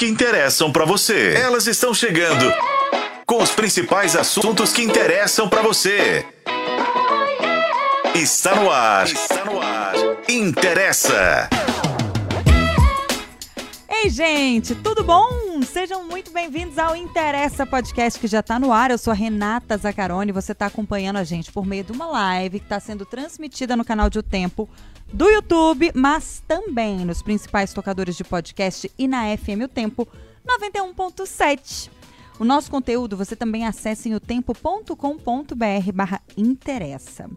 que interessam para você. Elas estão chegando com os principais assuntos que interessam para você. Está no ar. Está no ar. Interessa. Ei, gente, tudo bom? Sejam muito bem-vindos ao Interessa Podcast que já está no ar. Eu sou a Renata Zacarone. Você está acompanhando a gente por meio de uma live que está sendo transmitida no canal de O Tempo do YouTube, mas também nos principais tocadores de podcast e na FM O Tempo 91.7. O nosso conteúdo você também acessa em otempo.com.br barra interessa.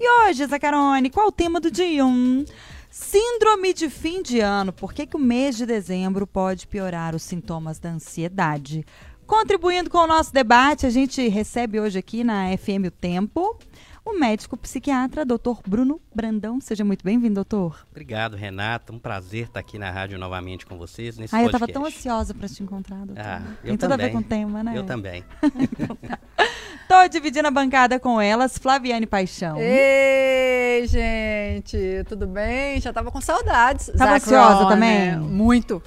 E hoje, Zacarone, qual o tema do dia? Um, síndrome de fim de ano. Por que, que o mês de dezembro pode piorar os sintomas da ansiedade? Contribuindo com o nosso debate, a gente recebe hoje aqui na FM O Tempo o médico psiquiatra, doutor Bruno Brandão. Seja muito bem-vindo, doutor. Obrigado, Renata. Um prazer estar aqui na rádio novamente com vocês nesse ah, podcast. eu estava tão ansiosa para te encontrar, doutor. Ah, Tem eu tudo também. a ver com o tema, né? Eu também. Tô dividindo a bancada com elas, Flaviane Paixão. Ei, gente, tudo bem? Já tava com saudades. Tava Zac ansiosa Ron, também? né? Muito.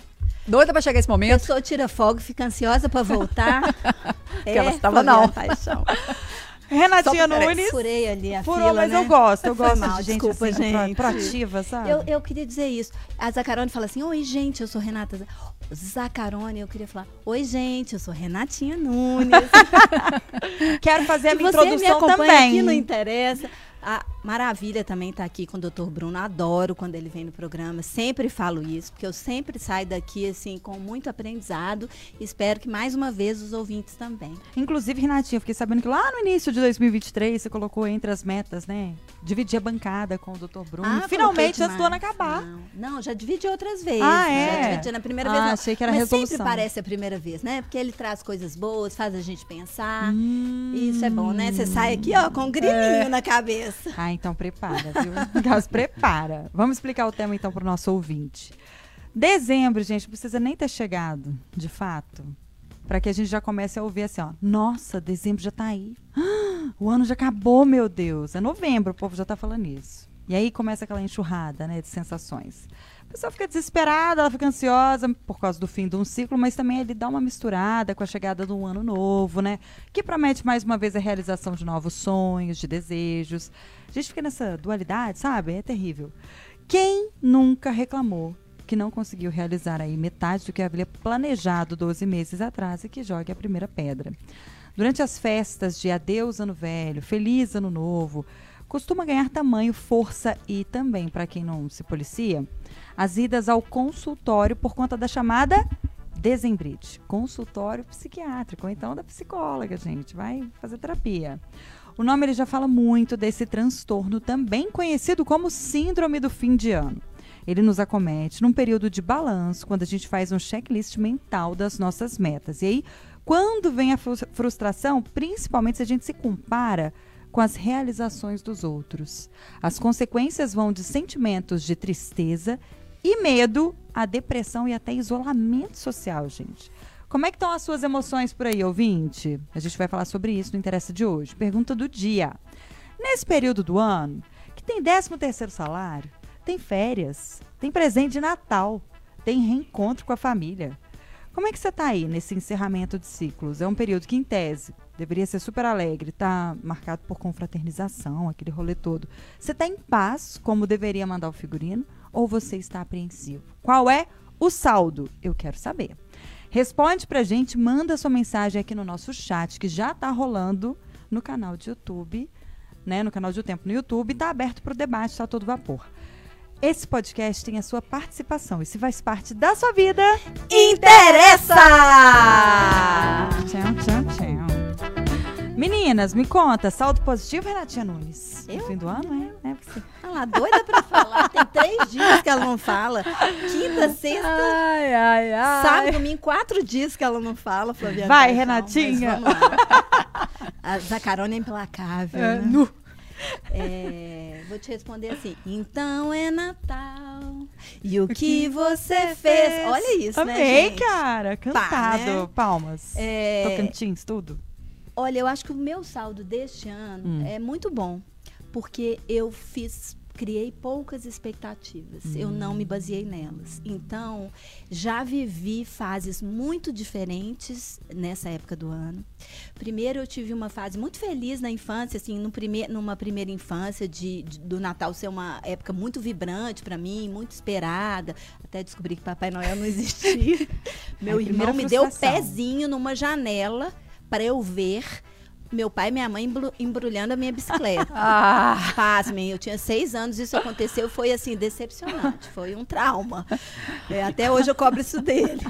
Doida pra chegar esse A momento. pessoa tira fogo, fica ansiosa pra voltar. é, ela estava não. Paixão. Renatinha Nunes. Furei ali a Furou, fila, mas né? eu gosto. Eu gosto mal, de gente, desculpa, assim, gente. proativa, sabe? Eu, eu queria dizer isso. A Zacarone fala assim: Oi, gente, eu sou Renata. Zacarone, eu queria falar: Oi, gente, eu sou Renatinha Nunes. Quero fazer a minha introdução também. aqui no Interessa. A Maravilha também tá aqui com o Dr. Bruno. Adoro quando ele vem no programa. Sempre falo isso, porque eu sempre saio daqui assim com muito aprendizado. Espero que mais uma vez os ouvintes também. Inclusive, Renatinha, eu fiquei sabendo que lá no início de 2023 você colocou entre as metas, né? Dividir a bancada com o Dr. Bruno. Ah, Finalmente, antes do ano acabar. Não, não, já dividi outras vezes. Ah, é? Já dividi na primeira Ah, vez. Não. achei que era Mas resolução. sempre parece a primeira vez, né? Porque ele traz coisas boas, faz a gente pensar. Hum. Isso é bom, né? Você sai aqui, ó, com um grilinho na cabeça. Ah, então prepara, viu? Gás, prepara. Vamos explicar o tema então para o nosso ouvinte. Dezembro, gente, não precisa nem ter chegado, de fato, para que a gente já comece a ouvir assim, ó. Nossa, dezembro já tá aí. O ano já acabou, meu Deus. É novembro, o povo já tá falando isso. E aí começa aquela enxurrada, né, de sensações. A pessoa fica desesperada, ela fica ansiosa por causa do fim de um ciclo, mas também ele dá uma misturada com a chegada do ano novo, né? Que promete mais uma vez a realização de novos sonhos, de desejos. A gente fica nessa dualidade, sabe? É terrível. Quem nunca reclamou que não conseguiu realizar aí metade do que havia planejado 12 meses atrás e que jogue a primeira pedra? Durante as festas de adeus ano velho, feliz ano novo, costuma ganhar tamanho, força e também, para quem não se policia, as idas ao consultório por conta da chamada Desembrite, consultório psiquiátrico, ou então da psicóloga, gente, vai fazer terapia. O nome ele já fala muito desse transtorno, também conhecido como síndrome do fim de ano. Ele nos acomete num período de balanço, quando a gente faz um checklist mental das nossas metas. E aí, quando vem a frus- frustração, principalmente se a gente se compara com as realizações dos outros. As consequências vão de sentimentos de tristeza e medo a depressão e até isolamento social, gente. Como é que estão as suas emoções por aí, ouvinte? A gente vai falar sobre isso no Interessa de hoje. Pergunta do dia. Nesse período do ano, que tem 13 terceiro salário, tem férias, tem presente de Natal, tem reencontro com a família. Como é que você está aí nesse encerramento de ciclos? É um período que, em tese, deveria ser super alegre, tá marcado por confraternização, aquele rolê todo. Você está em paz, como deveria mandar o figurino, ou você está apreensivo? Qual é o saldo? Eu quero saber. Responde pra gente, manda sua mensagem aqui no nosso chat, que já tá rolando no canal de YouTube, né? No canal de O Tempo no YouTube, tá aberto pro debate, tá a todo vapor. Esse podcast tem a sua participação e se faz parte da sua vida, Interessa! Tchau, tchau, tchau. Meninas, me conta, saldo positivo, Renatinha Nunes? No Eu? fim do ano, é? é você. Olha lá, doida pra falar. Tem três dias que ela não fala. Quinta, sexta, Ai, ai, ai. sábado, domingo, quatro dias que ela não fala, Flaviana. Vai, Renatinha. lá. A Zacarone é implacável, É, né? nu. É, vou te responder assim. Então é Natal. E o que você fez? Olha isso, né, Amei, gente? cara. Cantado. né? Palmas. É, Tocantins, tudo. Olha, eu acho que o meu saldo deste ano Hum. é muito bom. Porque eu fiz criei poucas expectativas. Eu não me baseei nelas. Então, já vivi fases muito diferentes nessa época do ano. Primeiro, eu tive uma fase muito feliz na infância, assim, no primeir, numa primeira infância de, de- do Natal ser uma época muito vibrante para mim, muito esperada. Até descobri que Papai Noel não existia. Meu irmão me deu o pezinho numa janela para eu ver meu pai e minha mãe embru- embrulhando a minha bicicleta. Ah, Pasmem, eu tinha seis anos, isso aconteceu, foi assim, decepcionante, foi um trauma. É, até hoje eu cobro isso dele.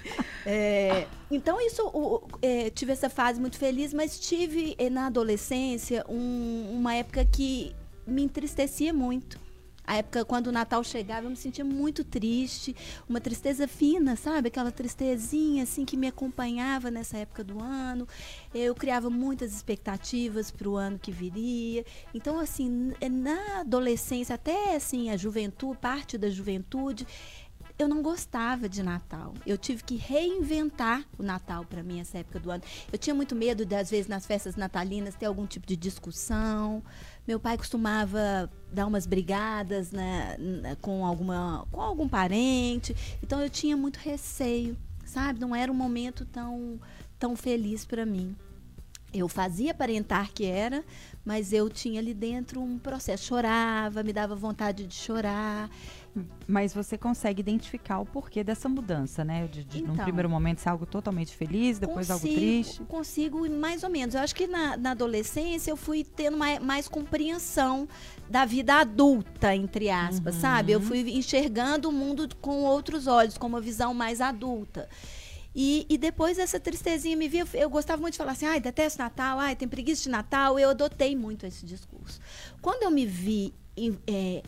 É, então, isso, o- o- é, tive essa fase muito feliz, mas tive eh, na adolescência um- uma época que me entristecia muito. A época quando o Natal chegava, eu me sentia muito triste, uma tristeza fina, sabe? Aquela tristezinha assim que me acompanhava nessa época do ano. Eu criava muitas expectativas para o ano que viria. Então, assim, na adolescência, até assim a juventude, parte da juventude, eu não gostava de Natal. Eu tive que reinventar o Natal para mim essa época do ano. Eu tinha muito medo de, às vezes, nas festas natalinas ter algum tipo de discussão. Meu pai costumava dar umas brigadas né, com, alguma, com algum parente. Então eu tinha muito receio, sabe? Não era um momento tão, tão feliz para mim. Eu fazia aparentar que era, mas eu tinha ali dentro um processo. Chorava, me dava vontade de chorar. Mas você consegue identificar o porquê dessa mudança, né? De, de num Então. primeiro momento ser algo totalmente feliz, depois algo Consigo- triste. Consigo, mais ou menos. Eu acho que na, na adolescência eu fui tendo mais, mais compreensão da vida adulta, entre aspas, Uhum. sabe? Eu fui enxergando o mundo com outros olhos, com uma visão mais adulta. E, e depois essa tristezinha me via, eu gostava muito de falar assim, ai, detesto Natal, ai, tem preguiça de Natal. Eu adotei muito esse discurso. Quando eu me vi é,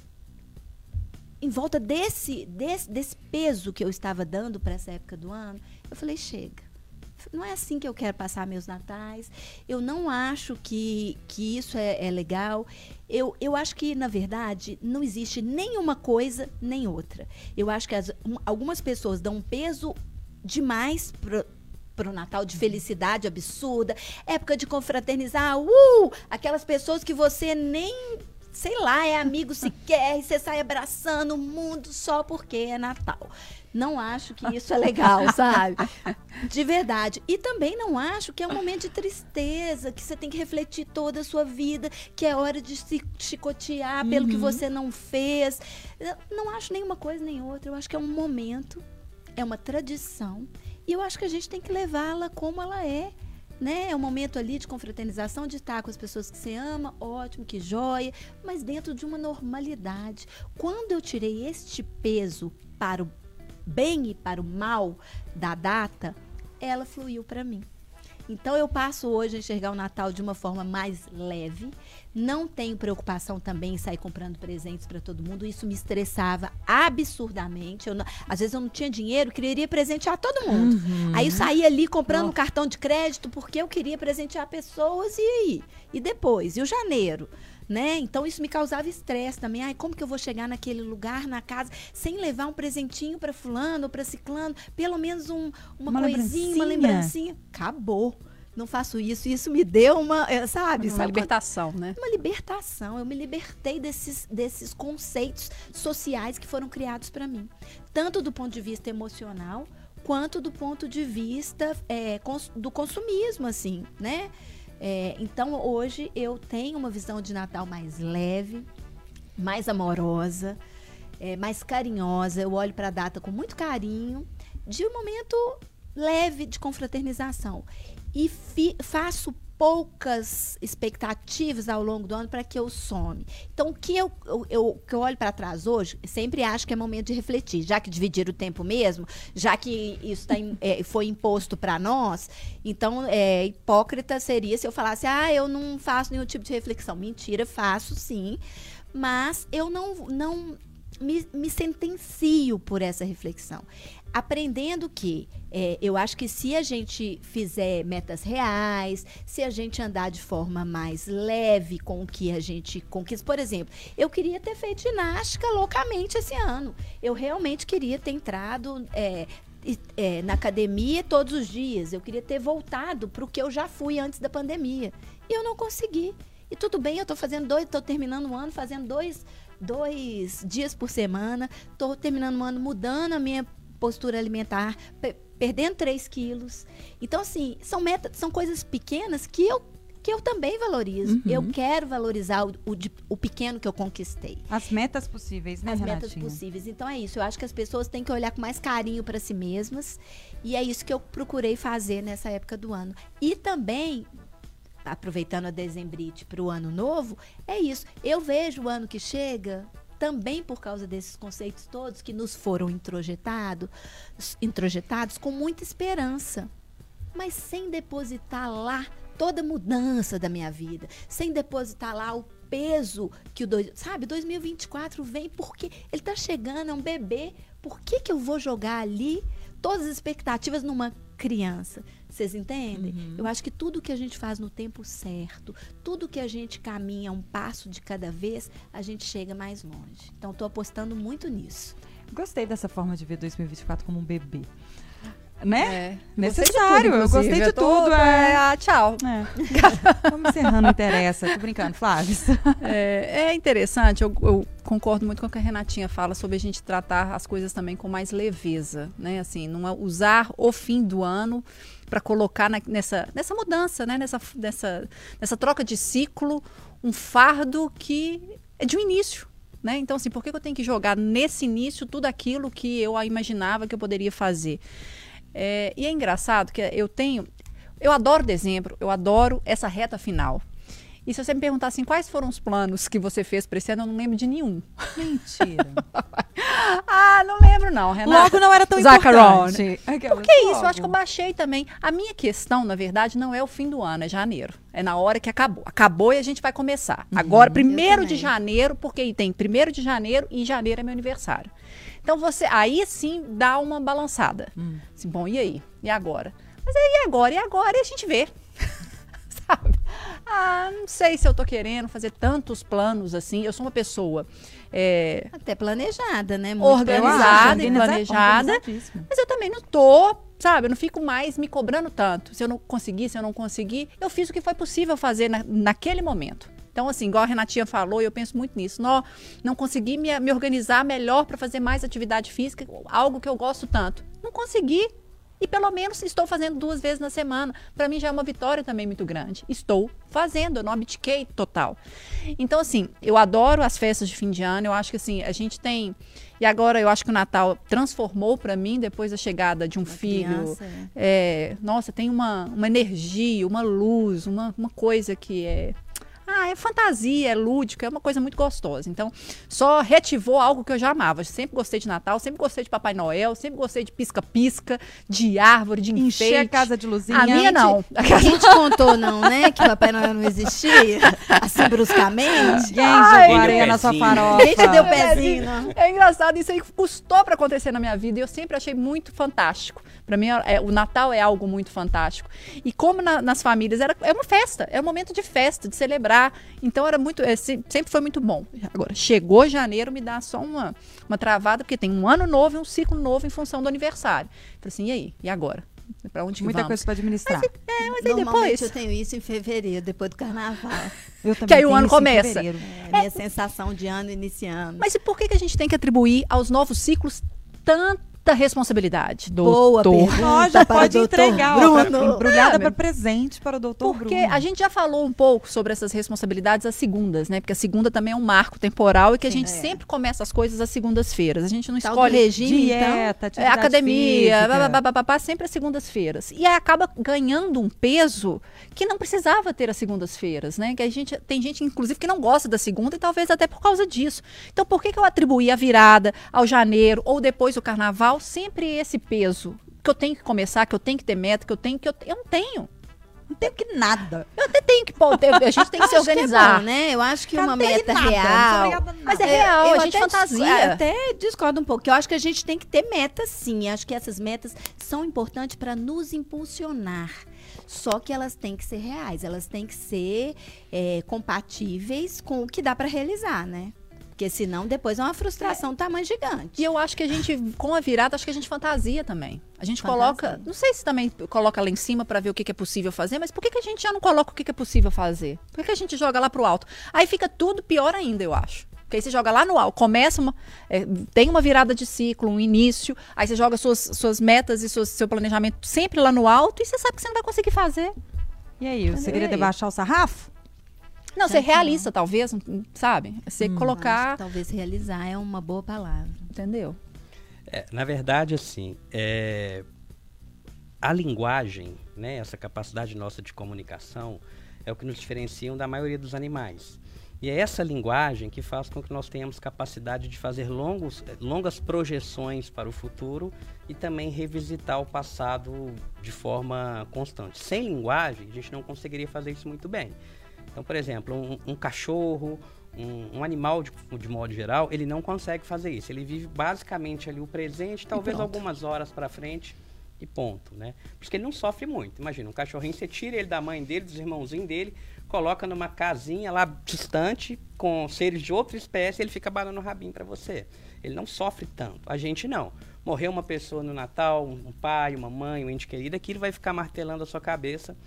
em volta desse, desse, desse peso que eu estava dando para essa época do ano, eu falei, chega. Não é assim que eu quero passar meus natais. Eu não acho que, que isso é, é legal. Eu, eu acho que, na verdade, não existe nenhuma coisa nem outra. Eu acho que as- um- algumas pessoas dão um peso demais pro, pro Natal de felicidade absurda, época de confraternizar, uh! Aquelas pessoas que você nem, sei lá, é amigo sequer, e você sai abraçando o mundo só porque é Natal. Não acho que isso é legal, sabe? De verdade. E também não acho que é um momento de tristeza, que você tem que refletir toda a sua vida, que é hora de se chicotear pelo que você não fez. Eu não acho nenhuma coisa nem outra. Eu acho que é um momento, é uma tradição. E eu acho que a gente tem que levá-la como ela é. Né? É um momento ali de confraternização, de estar com as pessoas que você ama, ótimo, que joia, mas dentro de uma normalidade. Quando eu tirei este peso para o bem e para o mal da data, ela fluiu para mim. Então eu passo hoje a enxergar o Natal de uma forma mais leve. Não tenho preocupação também em sair comprando presentes para todo mundo. Isso me estressava absurdamente. Eu não- às vezes eu não tinha dinheiro, queria presentear todo mundo. Aí eu saía ali comprando um cartão de crédito porque eu queria presentear pessoas e aí? E depois? E o janeiro? Né? Então isso me causava estresse também. Ai, como que eu vou chegar naquele lugar, na casa, sem levar um presentinho para fulano ou para ciclano, pelo menos um- uma, Uma coisinha, uma lembrancinha. lembrancinha. Acabou. Não faço isso. Isso me deu uma, eh, sabe? uma Sabe libertação, né? uma libertação. Eu me libertei desses, desses conceitos sociais que foram criados para mim, tanto do ponto de vista emocional quanto do ponto de vista é, cons- do consumismo, assim, né? É, então hoje eu tenho uma visão de Natal mais leve, mais amorosa, é, mais carinhosa. Eu olho para a data com muito carinho, de um momento leve de confraternização. E fi- faço poucas expectativas ao longo do ano para que eu some. Então, o que eu, eu, eu- que eu olho para trás hoje, sempre acho que é momento de refletir. Já que dividir o tempo mesmo, já que isso tá é, foi imposto para nós, então, é, hipócrita seria se eu falasse, ah, eu não faço nenhum tipo de reflexão. Mentira, faço sim, mas eu não, não me, me sentencio por essa reflexão. Aprendendo que é, eu acho que se a gente fizer metas reais, se a gente andar de forma mais leve com o que a gente conquista. Por exemplo, eu queria ter feito ginástica loucamente esse ano. Eu realmente queria ter entrado. é, é, na academia todos os dias. Eu queria ter voltado para o que eu já fui antes da pandemia. E eu não consegui. E tudo bem, eu estou fazendo dois, estou terminando o ano fazendo dois dois dias por semana, tô terminando o ano mudando a minha postura alimentar, pe- perdendo 3 quilos. Então, assim, são metas, são coisas pequenas que eu, que eu também valorizo. Uhum. Eu quero valorizar o, o, o pequeno que eu conquistei. As metas possíveis, né, As metas Renatinha? possíveis. Então é isso. Eu acho que as pessoas têm que olhar com mais carinho para si mesmas. E é isso que eu procurei fazer nessa época do ano. E também, aproveitando a dezembrite para o ano novo, é isso. Eu vejo o ano que chega. Também por causa desses conceitos todos que nos foram introjetados, introjetados com muita esperança, mas sem depositar lá toda a mudança da minha vida, sem depositar lá o peso que o dois, sabe, 2024 vem porque ele tá chegando, é um bebê. Por que que eu vou jogar ali todas as expectativas numa criança? Vocês entendem? Eu acho que tudo que a gente faz no tempo certo, tudo que a gente caminha um passo de cada vez, a gente chega mais longe. Então tô apostando muito nisso. Gostei dessa forma de ver 2024 como um bebê. Né? É. Necessário, eu Gostei de tudo, é. Eu tô- ah, tchau. É. Vamos encerrando, não interessa. Tô brincando, Flávio. É, é interessante, eu, eu concordo muito com o que a Renatinha fala sobre a gente tratar as coisas também com mais leveza, né? Assim, não é usar o fim do ano para colocar na- nessa, nessa mudança, né? Nessa, nessa, nessa troca de ciclo, um fardo que é de um início. Né? Então, assim, por que eu tenho que jogar nesse início tudo aquilo que eu imaginava que eu poderia fazer? É, e é engraçado que eu tenho. Eu adoro dezembro, eu adoro essa reta final. E se você me perguntar assim, quais foram os planos que você fez para esse ano, eu não lembro de nenhum. Mentira. Ah, não lembro não, Renata. Logo não era tão Zacaron. importante. Por que isso? Eu acho que eu baixei também. A minha questão, na verdade, não é o fim do ano, é janeiro. É na hora que acabou. Acabou e a gente vai começar. Agora, primeiro de janeiro, porque tem primeiro de janeiro e janeiro é meu aniversário. Então você, aí sim dá uma balançada. Assim, bom, e aí? E agora? Mas aí agora? E agora? E a gente vê. Sabe? Ah, não sei se eu tô querendo fazer tantos planos assim. Eu sou uma pessoa é, Até planejada, né? Muito Organizada e planejada. mas eu também não tô, sabe? Eu não fico mais me cobrando tanto. Se eu não conseguir, se eu não conseguir, eu fiz o que foi possível fazer na- naquele momento. Então, assim, igual a Renatinha falou, e eu penso muito nisso. Não, não consegui me, me organizar melhor para fazer mais atividade física, algo que eu gosto tanto. Não consegui. E pelo menos estou fazendo duas vezes na semana. Para mim já é uma vitória também muito grande. Estou fazendo, eu não abdiquei total. Então, assim, eu adoro as festas de fim de ano. Eu acho que, assim, a gente tem. E agora eu acho que o Natal transformou para mim, depois da chegada de um filho. criança, É, nossa, tem uma, uma energia, uma luz, uma, uma coisa que é. Ah, é fantasia, é lúdica, é uma coisa muito gostosa. Então, só reativou algo que eu já amava. Sempre gostei de Natal, sempre gostei de Papai Noel, sempre gostei de pisca-pisca, de árvore, de enfeite. Encher a casa de luzinha. A minha não. Ninguém te contou, não, né? Que Papai Noel não existia? Assim, bruscamente. Jogou areia na sua farofa. Ninguém te deu pezinho. É engraçado, isso aí custou para acontecer na minha vida e eu sempre achei muito fantástico. Para mim, é, o Natal é algo muito fantástico. E como na- nas famílias, era, é uma festa, é um momento de festa, de celebrar. Então, era muito, é, se- sempre foi muito bom. Agora, chegou janeiro, me dá só uma, uma travada, porque tem um ano novo e um ciclo novo em função do aniversário. Falei assim, e aí? E agora? Para onde Muita vamos? coisa pra administrar. É, mas aí depois... eu tenho isso em fevereiro, depois do carnaval. Eu também Que aí o tenho ano isso em começa. fevereiro. É a minha sensação de ano iniciando. Mas e por que, que a gente tem que atribuir aos novos ciclos tanta responsabilidade? Boa doutor? pergunta. Ó, já para o pode doutor entregar, ó, pra- Bruno. embrulhada É, para presente para o doutor Porque Bruno. a gente já falou um pouco sobre essas responsabilidades às segundas, né? Porque a segunda também é um marco temporal e que a gente é. sempre começa as coisas às segundas-feiras. A gente não Tal escolhe regime, então. Dieta, é, atividade academia, física. babá, babá, sempre às segundas-feiras. E aí acaba ganhando um peso que não precisava ter às segundas-feiras, né? Que a gente tem gente, inclusive, que não gosta da segunda e talvez até por causa disso. Então, por que, que eu atribuí a virada ao janeiro ou depois do carnaval sempre esse peso? Que eu tenho que começar, que eu tenho que ter meta, que eu tenho que. Eu, eu não tenho. Não tem que nada. Eu até tenho que. Pô, a gente tem que se Acho que é organizar. bom, né? Eu acho que uma meta nada, real. Mas é Eu- real, eu a gente até fantasia. Até discordo um pouco. Eu acho que a gente tem que ter metas, sim. Acho que essas metas são importantes para nos impulsionar. Só que elas têm que ser reais, elas têm que ser é, compatíveis com o que dá para realizar, né? Porque senão depois é uma frustração tamanho gigante. E eu acho que a gente, com a virada, acho que a gente fantasia também. A gente Fantasia. coloca, não sei se também coloca lá em cima para ver o que, que é possível fazer, mas por que, que a gente já não coloca o que, que é possível fazer? Por que, que a gente joga lá pro alto? Aí fica tudo pior ainda, eu acho. Porque aí você joga lá no alto, começa uma, é, tem uma virada de ciclo, um início, aí você joga suas, suas metas e suas, seu planejamento sempre lá no alto e você sabe que você não vai conseguir fazer. E aí, você Entendeu? queria aí? debaixar o sarrafo? Não, ser realista, talvez, sabe? Você Acho colocar. que talvez realizar é uma boa palavra. Entendeu? É, na verdade, assim, é, a linguagem, né, essa capacidade nossa de comunicação, é o que nos diferencia da maioria dos animais. E é essa linguagem que faz com que nós tenhamos capacidade de fazer longos, eh, longas projeções para o futuro e também revisitar o passado de forma constante. Sem linguagem, a gente não conseguiria fazer isso muito bem. Então, por exemplo, um, um cachorro, um, um animal de, de modo geral, ele não consegue fazer isso. Ele vive basicamente ali o presente, talvez algumas horas para frente e ponto, né? Por isso que ele não sofre muito. Imagina, um cachorrinho, você tira ele da mãe dele, dos irmãozinhos dele, coloca numa casinha lá distante, com seres de outra espécie, ele fica balando o rabinho para você. Ele não sofre tanto. A gente não. Morreu uma pessoa no Natal, um um pai, uma mãe, um ente querido, aquilo vai ficar martelando a sua cabeça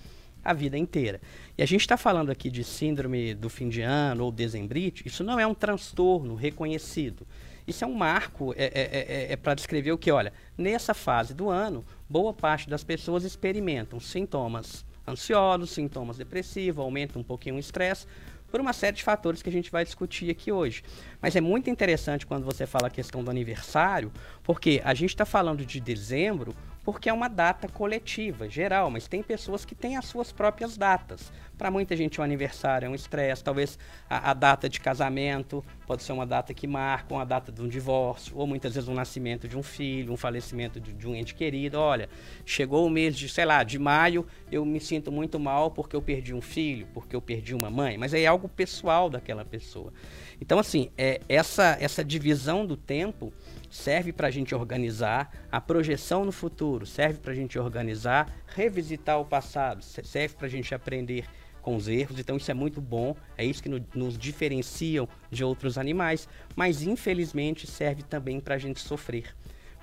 a vida inteira. E a gente está falando aqui de síndrome do fim de ano ou dezembrite, isso não é um transtorno reconhecido. Isso é um marco, é, para descrever o que, olha, nessa fase do ano, boa parte das pessoas experimentam sintomas ansiosos, sintomas depressivos, aumenta um pouquinho o estresse, por uma série de fatores que a gente vai discutir aqui hoje. Mas é muito interessante quando você fala a questão do aniversário, porque a gente está falando de dezembro porque é uma data coletiva, geral, mas tem pessoas que têm as suas próprias datas. Para muita gente, o aniversário é um estresse, talvez a, a data de casamento pode ser uma data que marca, uma data de um divórcio, ou muitas vezes o nascimento de um filho, um falecimento de, de um ente querido. Olha, chegou o mês de, sei lá, de maio, eu me sinto muito mal porque eu perdi um filho, porque eu perdi uma mãe, mas é algo pessoal daquela pessoa. Então, assim, é, essa, essa divisão do tempo serve para a gente organizar a projeção no futuro, serve para a gente organizar, revisitar o passado, se- serve para a gente aprender com os erros. Então isso é muito bom, é isso que no- nos diferenciam de outros animais, mas infelizmente serve também para a gente sofrer.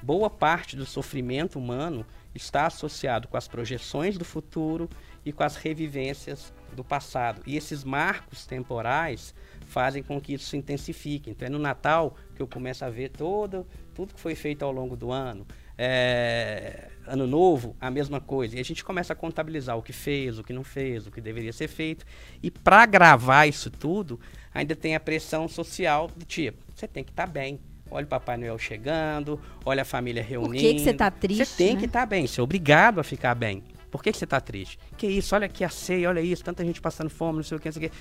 Boa parte do sofrimento humano está associado com as projeções do futuro e com as revivências do passado. E esses marcos temporais fazem com que isso se intensifique. Então é no Natal que eu começo a ver todo, tudo que foi feito ao longo do ano. É, ano novo, a mesma coisa. E a gente começa a contabilizar o que fez, o que não fez, o que deveria ser feito. E para gravar isso tudo, ainda tem a pressão social do tipo, você tem que estar bem. Olha o Papai Noel chegando, olha a família reunindo. que que você tá triste, Você tem né? que estar bem, você é obrigado a ficar bem. Por que, que você está triste? Que isso, olha aqui a ceia, olha isso, tanta gente passando fome, não sei o que, não sei o que.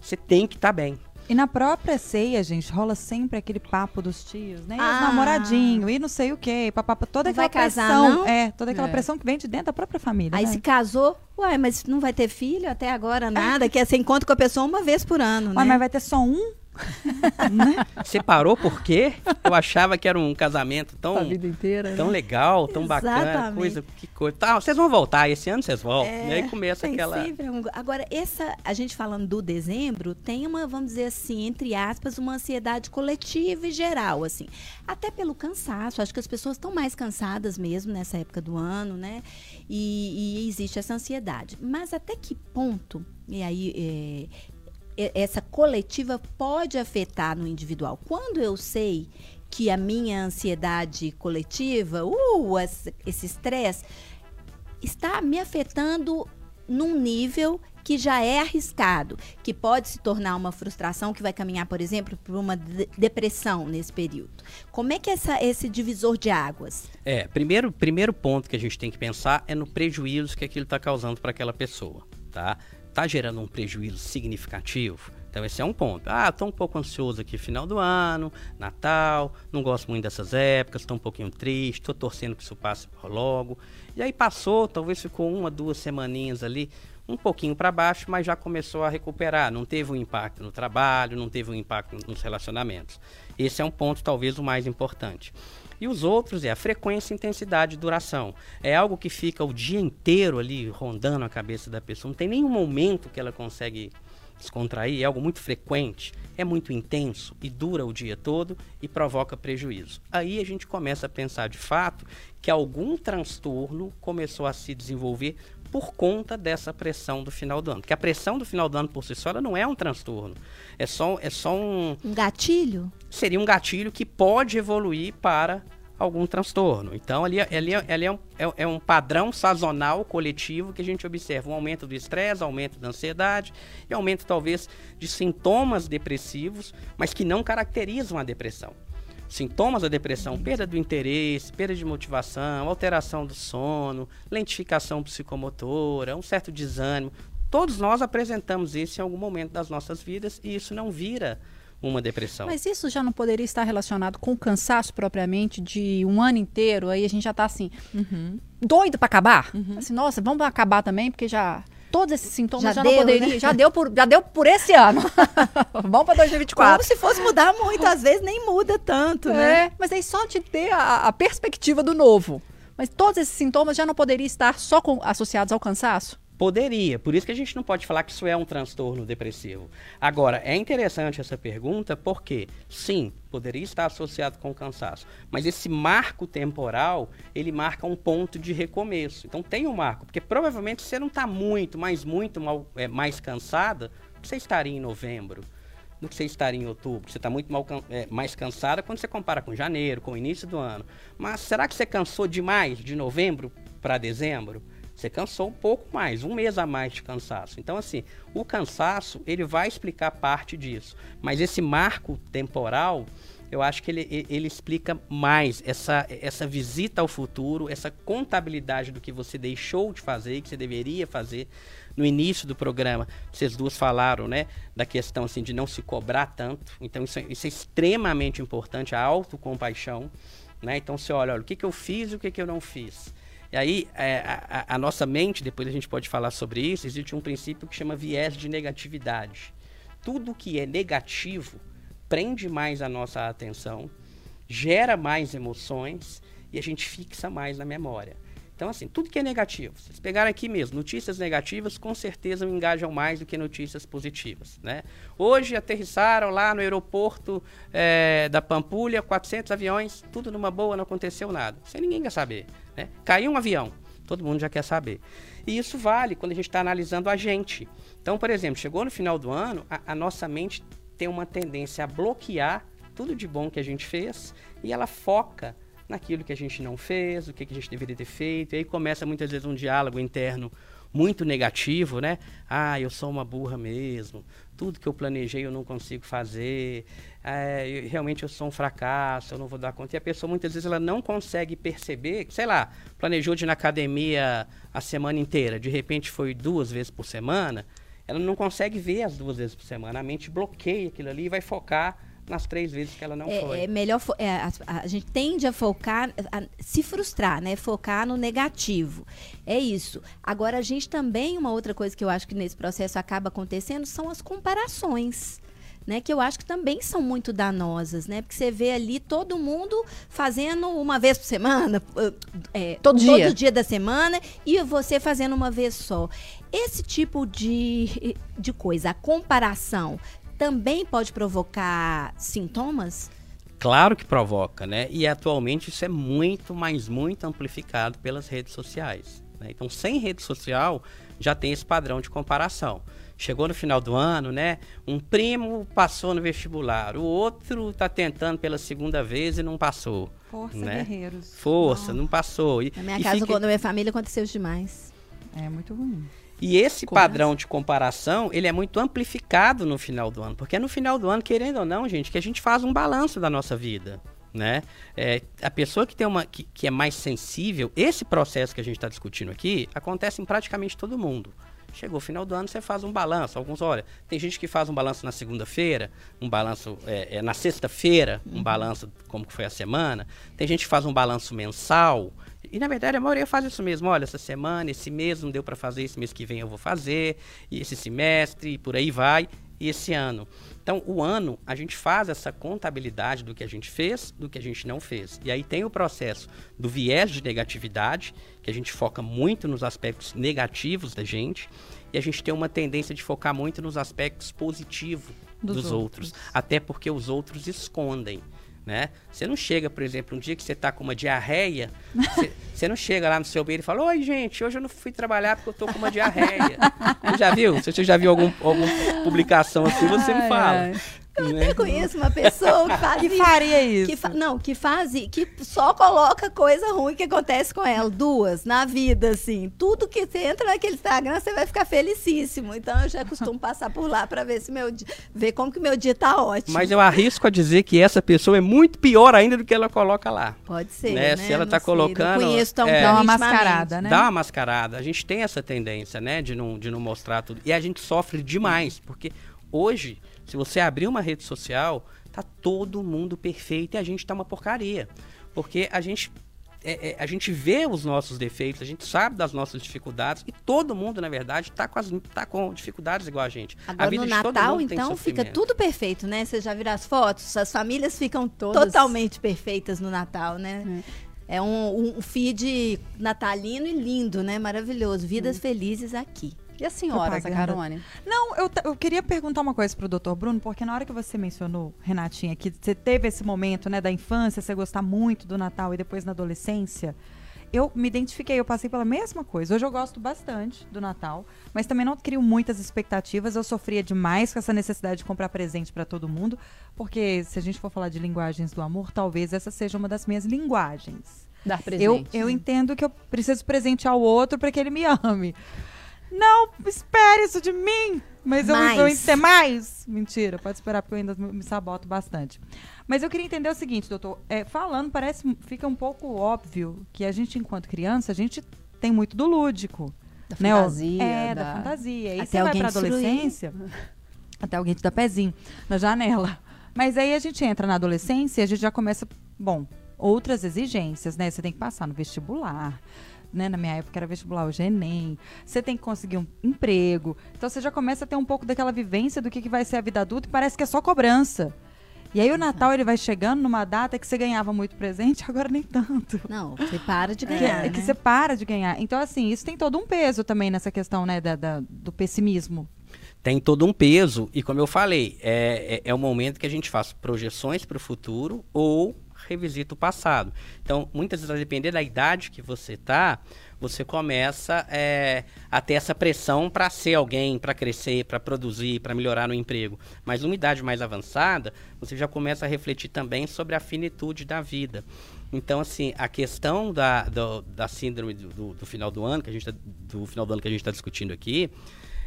Você tem que estar bem. E na própria ceia, gente, rola sempre aquele papo dos tios, né? E os Ah. namoradinhos, e não sei o quê, papapá, toda aquela casar, pressão. não? É, toda aquela É. pressão que vem de dentro da própria família. Aí né? se casou, uai, mas não vai ter filho até agora, nada, que é, você encontra com a pessoa uma vez por ano, né? Ué, mas vai ter só um? Separou por quê? Eu achava que era um casamento tão, inteira. tão né? legal, tão bacana, Exatamente. coisa, que coisa. Tá, vocês vão voltar, esse ano vocês voltam. É, e aí começa aquela. um- Agora, essa, a gente falando do dezembro, tem uma, vamos dizer assim, entre aspas, uma ansiedade coletiva e geral, assim. Até pelo cansaço, acho que as pessoas estão mais cansadas mesmo nessa época do ano, né? E, e existe essa ansiedade. Mas até que ponto, e aí é, essa coletiva pode afetar no individual? Quando eu sei que a minha ansiedade coletiva, uh, esse esse estresse, está me afetando num nível que já é arriscado, que pode se tornar uma frustração que vai caminhar, por exemplo, para uma de- depressão nesse período. Como é que é essa, esse divisor de águas? É, primeiro, primeiro ponto que a gente tem que pensar é no prejuízo que aquilo está causando para aquela pessoa, tá? Tá gerando um prejuízo significativo? Então esse é um ponto. Ah, estou um pouco ansioso aqui final do ano, Natal, não gosto muito dessas épocas, estou um pouquinho triste, estou torcendo que isso passe logo. E aí passou, talvez ficou uma, duas semaninhas ali, um pouquinho para baixo, mas já começou a recuperar. Não teve um impacto no trabalho, não teve um impacto nos relacionamentos. Esse é um ponto talvez o mais importante. E os outros é a frequência, intensidade e duração. É algo que fica o dia inteiro ali rondando a cabeça da pessoa. Não tem nenhum momento que ela consegue descontrair, é algo muito frequente, é muito intenso e dura o dia todo e provoca prejuízo. Aí a gente começa a pensar de fato que algum transtorno começou a se desenvolver por conta dessa pressão do final do ano. Porque a pressão do final do ano por si só ela não é um transtorno. É só, é só um. Um gatilho? Seria um gatilho que pode evoluir para algum transtorno. Então, ali, ali, ali é, um, é, é, um padrão sazonal coletivo que a gente observa um aumento do estresse, aumento da ansiedade e aumento, talvez, de sintomas depressivos, mas que não caracterizam a depressão. Sintomas da depressão, perda do interesse, perda de motivação, alteração do sono, lentificação psicomotora, um certo desânimo. Todos nós apresentamos isso em algum momento das nossas vidas e isso não vira uma depressão. Mas isso já não poderia estar relacionado com o cansaço propriamente de um ano inteiro? Aí a gente já está assim, uhum. doido para acabar? Uhum. Assim, nossa, vamos acabar também, porque já todos esses sintomas já, já deu, não poderia, né? já deu por já deu por esse ano. Vamos para 2024. Como se fosse mudar muito, às vezes nem muda tanto, é, né? Mas aí só de ter a, a, perspectiva do novo. Mas todos esses sintomas já não poderiam estar só com, associados ao cansaço? Poderia, por isso que a gente não pode falar que isso é um transtorno depressivo. Agora, é interessante essa pergunta porque, sim, poderia estar associado com cansaço, mas esse marco temporal, ele marca um ponto de recomeço. Então tem um marco, porque provavelmente você não está muito, mas muito mal, é, mais cansada, você estaria em novembro, do que você estaria em outubro. Você está muito mal, é, mais cansada quando você compara com janeiro, com o início do ano. Mas será que você cansou demais de novembro para dezembro? Você cansou um pouco mais, um mês a mais de cansaço. Então, assim, o cansaço, ele vai explicar parte disso. Mas esse marco temporal, eu acho que ele, ele explica mais essa, essa visita ao futuro, essa contabilidade do que você deixou de fazer, que você deveria fazer no início do programa. Vocês duas falaram, né, da questão assim de não se cobrar tanto. Então isso é, isso é extremamente importante, a autocompaixão, né? Então você olha, olha, o que, que eu fiz e o que, que eu não fiz. E aí, é, a, a, nossa mente, depois a gente pode falar sobre isso, existe um princípio que chama viés de negatividade. Tudo que é negativo prende mais a nossa atenção, gera mais emoções e a gente fixa mais na memória. Então, assim, tudo que é negativo, vocês pegaram aqui mesmo, notícias negativas com certeza engajam mais do que notícias positivas, né? Hoje aterrissaram lá no aeroporto é, da Pampulha 400 aviões, tudo numa boa, não aconteceu nada. Sem ninguém quer saber, né? Caiu um avião, todo mundo já quer saber. E isso vale quando a gente está analisando a gente. Então, por exemplo, chegou no final do ano, a, a nossa mente tem uma tendência a bloquear tudo de bom que a gente fez e ela foca naquilo que a gente não fez, o que, a gente deveria ter feito. E aí começa muitas vezes um diálogo interno muito negativo, né? Ah, eu sou uma burra mesmo. Tudo que eu planejei eu não consigo fazer. É, eu, realmente eu sou um fracasso, eu não vou dar conta. E a pessoa muitas vezes ela não consegue perceber, sei lá, planejou de ir na academia a semana inteira, de repente foi duas vezes por semana, ela não consegue ver as duas vezes por semana. A mente bloqueia aquilo ali e vai focar nas três vezes que ela não é, foi. É melhor é, a, a, gente tende a focar, a, se frustrar, né? Focar no negativo. É isso. Agora a gente também uma outra coisa que eu acho que nesse processo acaba acontecendo são as comparações. Né, que eu acho que também são muito danosas, né? Porque você vê ali todo mundo fazendo uma vez por semana, é, todo, dia. todo dia da semana, e você fazendo uma vez só. Esse tipo de, de coisa, a comparação, também pode provocar sintomas? Claro que provoca, né? E atualmente isso é muito, mas muito amplificado pelas redes sociais. Né? Então, sem rede social, já tem esse padrão de comparação. Chegou no final do ano, né? Um primo passou no vestibular, o outro está tentando pela segunda vez e não passou. Força, né? guerreiros. Força, não, não passou. E, na minha casa, fica... na minha família, aconteceu demais. É muito ruim. E esse padrão de comparação, ele é muito amplificado no final do ano, porque é no final do ano, querendo ou não, gente, que a gente faz um balanço da nossa vida, né? É, a pessoa que tem uma que, que é mais sensível, esse processo que a gente está discutindo aqui acontece em praticamente todo mundo. Chegou o final do ano, você faz um balanço. Alguns, olha, tem gente que faz um balanço na segunda-feira, um balanço é, é, na sexta-feira, um uhum. balanço como que foi a semana. Tem gente que faz um balanço mensal. E na verdade a maioria faz isso mesmo. Olha, essa semana, esse mês não deu para fazer, esse mês que vem eu vou fazer, e esse semestre, e por aí vai, e esse ano. Então, o ano, a gente faz essa contabilidade do que a gente fez, do que a gente não fez. E aí tem o processo do viés de negatividade, que a gente foca muito nos aspectos negativos da gente. e a gente tem uma tendência de focar muito nos aspectos positivos Dos dos, outros. outros. até porque os outros escondem. Né? Você não chega, por exemplo, um dia que você está com uma diarreia, você, você não chega lá no seu banheiro e fala, oi gente, hoje eu não fui trabalhar porque eu tô com uma diarreia. Você já viu? Se você já viu algum, alguma publicação assim, você me Ai, fala. ai. Né? Eu conheço uma pessoa que faz Que isso. faria isso? Que fa- não, que faz que só coloca coisa ruim que acontece com ela. Duas, na vida, assim. Tudo que você entra naquele Instagram, você vai ficar felicíssimo. Então eu já costumo passar por lá para ver se meu dia, ver como que meu dia tá ótimo. Mas eu arrisco a dizer que essa pessoa é muito pior ainda do que ela coloca lá. Pode ser. Né? Né? Se ela Não tá sei, colocando, Não conheço tão é, Dá uma mascarada, né? Dá uma mascarada. A gente tem essa tendência, né, de não, de não mostrar tudo. E a gente sofre demais, porque hoje, se você abrir uma rede social, tá todo mundo perfeito e a gente tá uma porcaria. Porque a gente. é- é, a gente vê os nossos defeitos, a gente sabe das nossas dificuldades e todo mundo, na verdade, tá com, as, tá com dificuldades igual a gente. a Agora vida no de todo Natal, então, fica tudo perfeito, né? Você já viram as fotos? As famílias ficam Todas. totalmente perfeitas no Natal, né? É um, um- um feed natalino e lindo, né? Maravilhoso. Vidas felizes aqui. E a senhora. Zacarone? Não, eu, eu queria perguntar uma coisa pro doutor Bruno, porque na hora que você mencionou, Renatinha, que você teve esse momento, né, da infância, você gostar muito do Natal e depois na adolescência, eu me identifiquei, eu passei pela mesma coisa. Hoje eu gosto bastante do Natal, mas também não crio muitas expectativas. Eu sofria demais com essa necessidade de comprar presente para todo mundo, porque se a gente for falar de linguagens do amor, talvez essa seja uma das minhas linguagens. Dar Eu, presente. eu entendo que eu preciso presentear o outro para que ele me ame. Não, espere isso de mim! Mas eu, Mais. eu entendo mais. Mentira, pode esperar, porque eu ainda me saboto bastante. Mas eu queria entender o seguinte, doutor. É, falando, parece, fica um pouco óbvio que a gente, enquanto criança, a gente tem muito do lúdico. Da né? Fantasia, É, da, da- fantasia. Aí Até você vai alguém pra destruir. adolescência, até alguém te dá pezinho na janela. Mas aí a gente entra na adolescência e a gente já começa, bom, outras exigências, né? Você tem que passar no vestibular. Né? Na minha época era vestibular, hoje é Enem. Você tem que conseguir um emprego. Então você já começa a ter um pouco daquela vivência do que, que vai ser a vida adulta e parece que é só cobrança. E aí o Natal ele vai chegando numa data que você ganhava muito presente, agora nem tanto. Não, você para de Que, ganhar, é que né? você para de ganhar. Então, assim, isso tem todo um peso também nessa questão, né, da, da- do pessimismo. tem todo um peso. E como eu falei, é, é, é o momento que a gente faz projeções para o futuro ou revisita o passado. Então, muitas vezes, a depender da idade que você tá, você começa é, a ter essa pressão para ser alguém, para crescer, para produzir, para melhorar no emprego. Mas numa idade mais avançada, você já começa a refletir também sobre a finitude da vida. Então, assim, a questão da, do- da síndrome do, do- do final do ano, que a gente tá, do final do ano que a gente está discutindo aqui,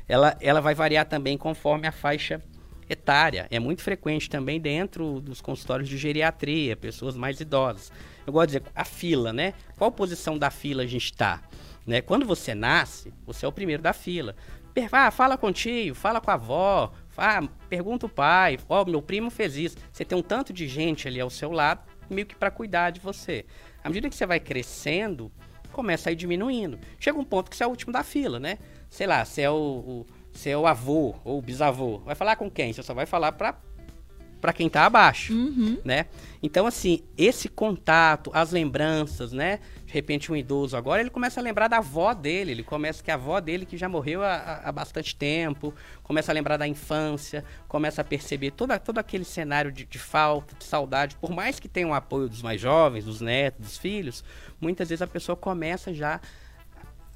ela, ela vai variar também conforme a faixa etária. É muito frequente também dentro dos consultórios de geriatria, pessoas mais idosas. Eu gosto de dizer, a fila, né? Qual posição da fila a gente está? Né? Quando você nasce, você é o primeiro da fila. Ah, fala com o tio, fala com a avó, ah, pergunta o pai, ó, meu primo fez isso. Você tem um tanto de gente ali ao seu lado, meio que para cuidar de você. À medida que você vai crescendo, começa a ir diminuindo. Chega um ponto que você é o último da fila, né? Sei lá, você é o, o- é o avô ou bisavô. Vai falar com quem? Você só vai falar para para quem tá abaixo, né? Então assim, esse contato, as lembranças, né? De repente um idoso agora, ele começa a lembrar da avó dele, ele começa que a avó dele que já morreu há, há- bastante tempo, começa a lembrar da infância, começa a perceber toda, todo aquele cenário de, de falta, de saudade, por mais que tenha o apoio dos mais jovens, dos netos, dos filhos, muitas vezes a pessoa começa já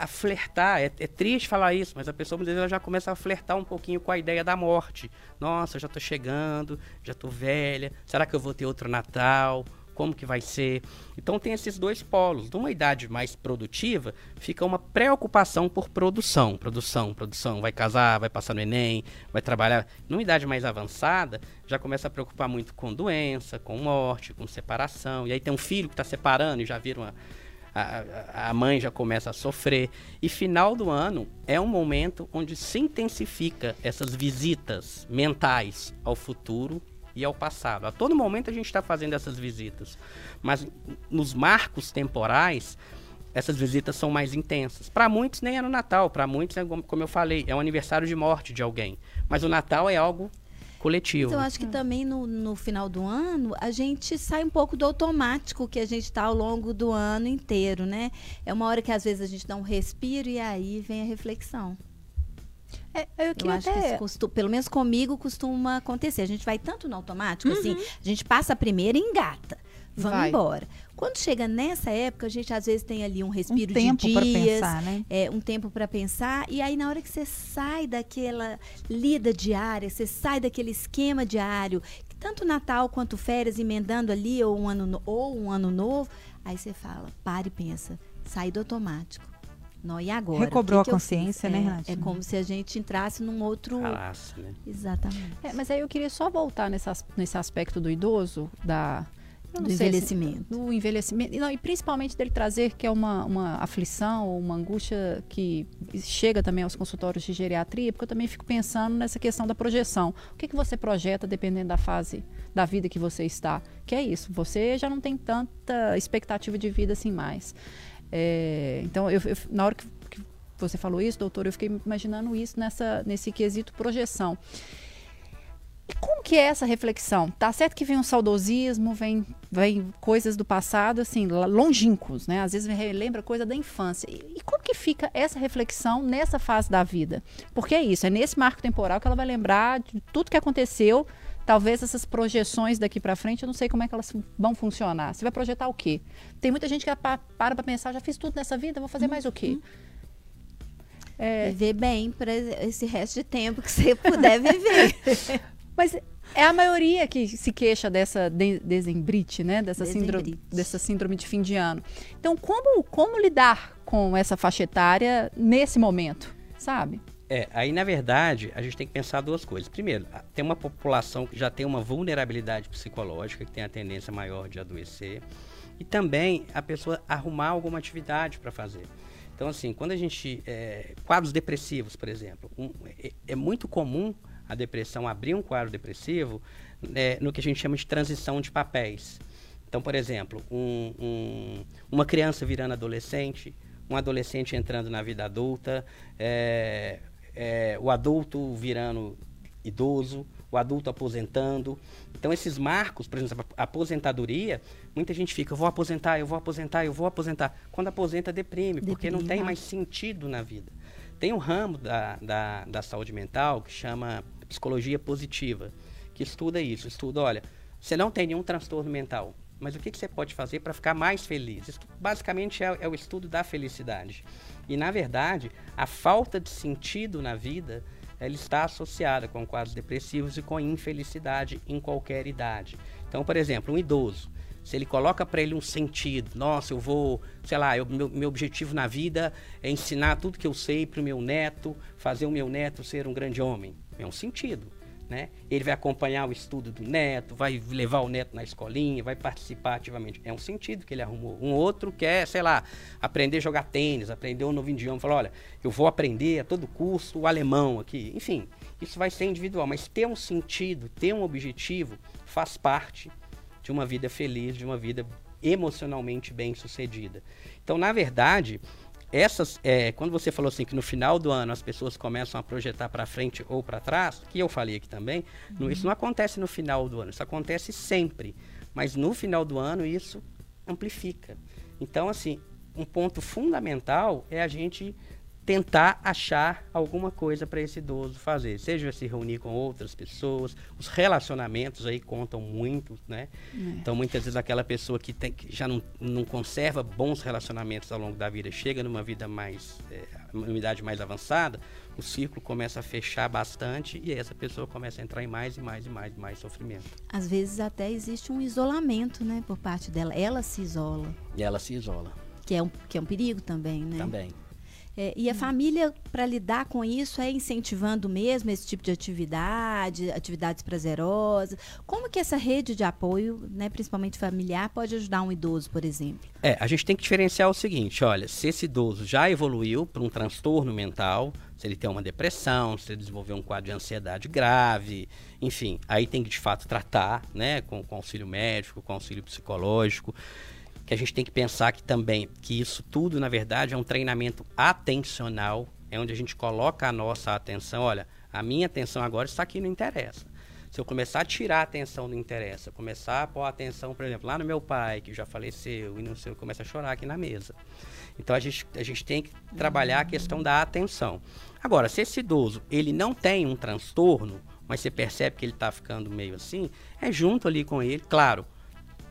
a flertar. É, é triste falar isso, mas a pessoa muitas vezes já começa a flertar um pouquinho com a ideia da morte. Nossa, já tô chegando, já tô velha. Será que eu vou ter outro Natal? Como que vai ser? Então tem esses dois polos. Numa idade mais produtiva, fica uma preocupação por produção, produção, produção. Vai casar, vai passar no Enem, vai trabalhar. Numa idade mais avançada, já começa a preocupar muito com doença, com morte, com separação. E aí tem um filho que está separando e já vira uma, a, a- mãe já começa a sofrer. E final do ano é um momento onde se intensifica essas visitas mentais ao futuro e ao passado. A todo momento a gente está fazendo essas visitas. Mas nos marcos temporais, essas visitas são mais intensas. Para muitos nem é no Natal, para muitos, é como eu falei, é um aniversário de morte de alguém. Mas o Natal é algo coletivo. Então, eu acho que também no, no final do ano, a gente sai um pouco do automático que a gente está ao longo do ano inteiro, né? É uma hora que às vezes a gente dá um respiro e aí vem a reflexão. É, eu Eu acho que até... isso costu- pelo menos comigo costuma acontecer. A gente vai tanto no automático, assim, a gente passa a primeira e engata. Vamos Vai. embora. Quando chega nessa época, a gente às vezes tem ali um Um respiro tempo de para dias, pensar, né? é, um tempo para pensar. E aí, na hora que você sai daquela lida diária, você sai daquele esquema diário, que tanto Natal quanto férias, emendando ali, ou um ano, no- ou um ano novo, aí você fala, para e pensa, sai do automático. Não, e agora? Recobrou O que a que eu fiz? consciência, né, É, Renatinha? É como se a gente entrasse num outro. Falasse, né? Exatamente. É, mas aí eu queria só voltar nesse, as- nesse aspecto do idoso, da... eu Do assim, envelhecimento. do envelhecimento. E Não, e principalmente dele trazer que é uma, uma aflição ou uma angústia que chega também aos consultórios de geriatria, porque eu também fico pensando nessa questão da projeção. O que, que você projeta dependendo da fase da vida que você está? Que é isso, você já não tem tanta expectativa de vida assim mais. É, então, eu, eu- na hora que, que você falou isso, doutor, eu fiquei imaginando isso nessa, nesse quesito projeção. Como que é essa reflexão? Tá certo que vem um saudosismo, vem, vem coisas do passado, assim, longínquos, né? Às vezes relembra coisa da infância. E, e como que fica essa reflexão nessa fase da vida? Porque é isso, é nesse marco temporal que ela vai lembrar de tudo que aconteceu. Talvez essas projeções daqui para frente, eu não sei como é que elas vão funcionar. Você vai projetar o quê? Tem muita gente que pa- para para pensar, já fiz tudo nessa vida, vou fazer mais o quê? É, Viver bem para esse resto de tempo que você puder viver. Mas é a maioria que se queixa dessa de desembrite, né? Dessa síndrome, Desembrite. dessa síndrome de fim de ano. Então, como, como lidar com essa faixa etária nesse momento, sabe? É, aí na verdade a gente tem que pensar duas coisas. Primeiro, a- tem uma população que já tem uma vulnerabilidade psicológica, que tem a tendência maior de adoecer, e também a pessoa arrumar alguma atividade para fazer. Então, assim, quando a gente. é, quadros depressivos, por exemplo, um- é, é muito comum a depressão abrir um quadro depressivo né, no que a gente chama de transição de papéis. Então, por exemplo, um- um- uma criança virando adolescente, um adolescente entrando na vida adulta, é, é, o adulto virando idoso, o adulto aposentando. Então, esses marcos, por exemplo, a aposentadoria, muita gente fica, eu vou aposentar, eu vou aposentar, eu vou aposentar. Quando aposenta, deprime, porque não Deprime, tem ah. mais sentido na vida. Tem um ramo da, da, da saúde mental que chama psicologia positiva, que estuda isso. Estuda, olha, você não tem nenhum transtorno mental, mas o que, que você pode fazer para ficar mais feliz? Isso basicamente é, é o estudo da felicidade. E, na verdade, a falta de sentido na vida ela está associada com quadros depressivos e com infelicidade em qualquer idade. Então, por exemplo, um idoso, se ele coloca para ele um sentido, nossa, eu vou, sei lá, eu- meu, meu objetivo na vida é ensinar tudo que eu sei para o meu neto, fazer o meu neto ser um grande homem. É um sentido. Né? Ele vai acompanhar o estudo do neto, vai levar o neto na escolinha, vai participar ativamente. É um sentido que ele arrumou. Um outro quer, sei lá, aprender a jogar tênis, aprender um novo idioma. Fala, olha, eu vou aprender a todo custo o alemão aqui. Enfim, isso vai ser individual, mas ter um sentido, ter um objetivo, faz parte de uma vida feliz, de uma vida emocionalmente bem sucedida. Então, na verdade, essas, é, quando você falou assim que no final do ano as pessoas começam a projetar para frente ou para trás, que eu falei aqui também, não- isso não acontece no final do ano, isso acontece sempre. Mas no final do ano isso amplifica. Então, assim, um ponto fundamental é a gente tentar achar alguma coisa para esse idoso fazer, seja se reunir com outras pessoas, os relacionamentos aí contam muito, né? Então muitas vezes aquela pessoa que, tem, que já não, não conserva bons relacionamentos ao longo da vida, chega numa vida mais, é, uma idade mais avançada, o círculo começa a fechar bastante e essa pessoa começa a entrar em mais e mais e mais e mais sofrimento. Às vezes até existe um isolamento, né, por parte dela. Ela se isola, E ela se isola que é um, que é um perigo também, né? também. É, e a família, para lidar com isso, é incentivando mesmo esse tipo de atividade, atividades prazerosas. Como que essa rede de apoio, né, principalmente familiar, pode ajudar um idoso, por exemplo? É, a gente tem que diferenciar o seguinte, olha, se esse idoso já evoluiu para um transtorno mental, se ele tem uma depressão, se ele desenvolveu um quadro de ansiedade grave, enfim, aí tem que de fato tratar, né, com, com auxílio médico, com auxílio psicológico, que a gente tem que pensar que também, que isso tudo, na verdade, é um treinamento atencional, é onde a gente coloca a nossa atenção, olha, a minha atenção agora está aqui, não interessa. Se eu começar a tirar a atenção do interessa, começar a pôr a atenção, por exemplo, lá no meu pai, que já faleceu, e não sei, eu começo a chorar aqui na mesa. Então a gente, a gente tem que trabalhar a questão da atenção. Agora, se esse idoso ele não tem um transtorno, mas você percebe que ele está ficando meio assim, é junto ali com ele, claro,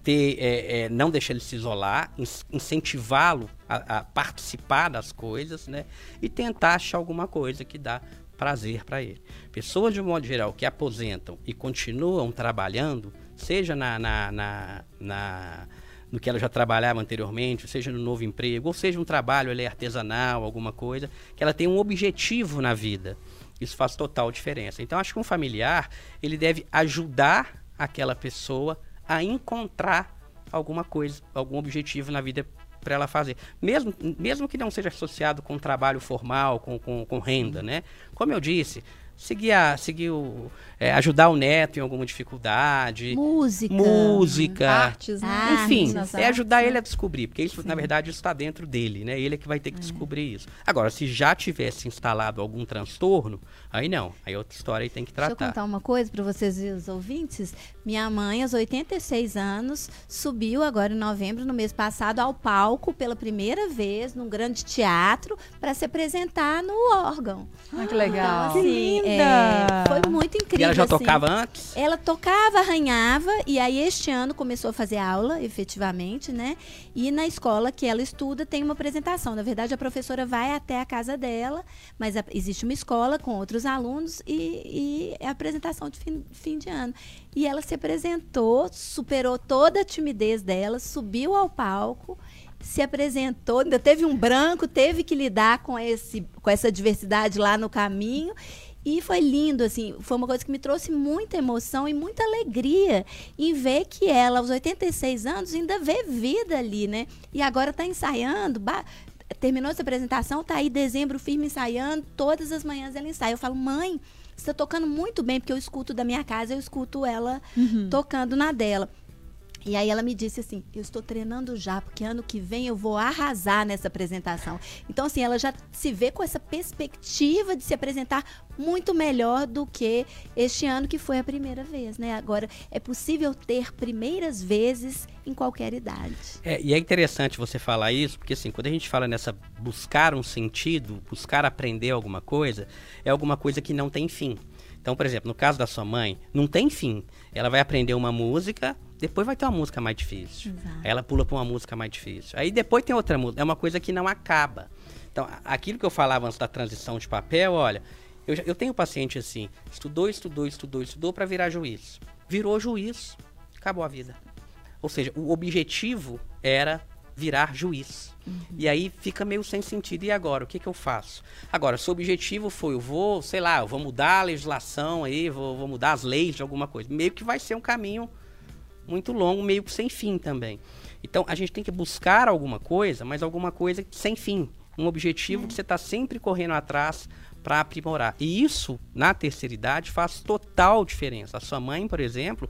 ter, é, é, não deixar ele se isolar, incentivá-lo a, a, participar das coisas, né? E tentar achar alguma coisa que dá prazer para ele. Pessoas, de um modo geral, que aposentam e continuam trabalhando, seja na, na, na, na no que ela já trabalhava anteriormente, seja no novo emprego, ou seja um trabalho ali, artesanal, alguma coisa, que ela tem um objetivo na vida. Isso faz total diferença. Então, acho que um familiar, ele deve ajudar aquela pessoa a encontrar alguma coisa, algum objetivo na vida para ela fazer. Mesmo, mesmo que não seja associado com trabalho formal, com, com, com renda, né? Como eu disse, seguir, a, seguir o, é, ajudar o neto em alguma dificuldade. Música. Música. Artes, né? Enfim, Artes, é ajudar artes, ele a descobrir, porque isso, Sim. na verdade, está dentro dele, né? Ele é que vai ter que descobrir isso. Agora, se já tivesse instalado algum transtorno, aí não. Aí outra história aí tem que Deixa eu tratar. contar uma coisa para vocês e os ouvintes. Minha mãe, aos 86 anos, subiu agora em novembro, no mês passado, ao palco pela primeira vez num grande teatro para se apresentar no órgão. Ah, que legal. Então, assim, linda! É, foi muito incrível. E ela já assim. tocava antes? Ela tocava, arranhava, e aí este ano começou a fazer aula, efetivamente, né? E na escola que ela estuda tem uma apresentação. Na verdade, a professora vai até a casa dela, mas a- existe uma escola com outros alunos e, e é a apresentação de fim, fim de ano. E ela se apresentou, superou toda a timidez dela, subiu ao palco se apresentou, ainda teve um branco, teve que lidar com, esse, com essa diversidade lá no caminho. E foi lindo, assim, foi uma coisa que me trouxe muita emoção e muita alegria em ver que ela, aos 86 anos, ainda vê vida ali, né? E agora está ensaiando, ba- terminou essa apresentação, tá aí dezembro firme ensaiando, todas as manhãs ela ensaia. Eu falo, mãe, você está tocando muito bem, porque eu escuto da minha casa, eu escuto ela tocando na dela. E aí ela me disse assim: "Eu estou treinando já, porque ano que vem eu vou arrasar nessa apresentação". Então assim, ela já se vê com essa perspectiva de se apresentar muito melhor do que este ano que foi a primeira vez, né? Agora é possível ter primeiras vezes em qualquer idade. É, e é interessante você falar isso, porque assim, quando a gente fala nessa buscar um sentido, buscar aprender alguma coisa, é alguma coisa que não tem fim. Então, por exemplo, no caso da sua mãe, não tem fim. Ela vai aprender uma música, depois vai ter uma música mais difícil. Exato. Aí ela pula para uma música mais difícil. Aí depois tem outra música. É uma coisa que não acaba. Então, aquilo que eu falava antes da transição de papel, olha, eu, eu tenho paciente assim, estudou, estudou, estudou, estudou para virar juiz. Virou juiz, acabou a vida. Ou seja, o objetivo era virar juiz. E aí fica meio sem sentido. E agora? O que, que eu faço? Agora, se o objetivo foi, eu vou, sei lá, eu vou mudar a legislação aí, vou, vou mudar as leis de alguma coisa. Meio que vai ser um caminho muito longo, meio sem fim também. Então, a gente tem que buscar alguma coisa, mas alguma coisa sem fim. Um objetivo que você está sempre correndo atrás para aprimorar. E isso, na terceira idade, faz total diferença. A sua mãe, por exemplo,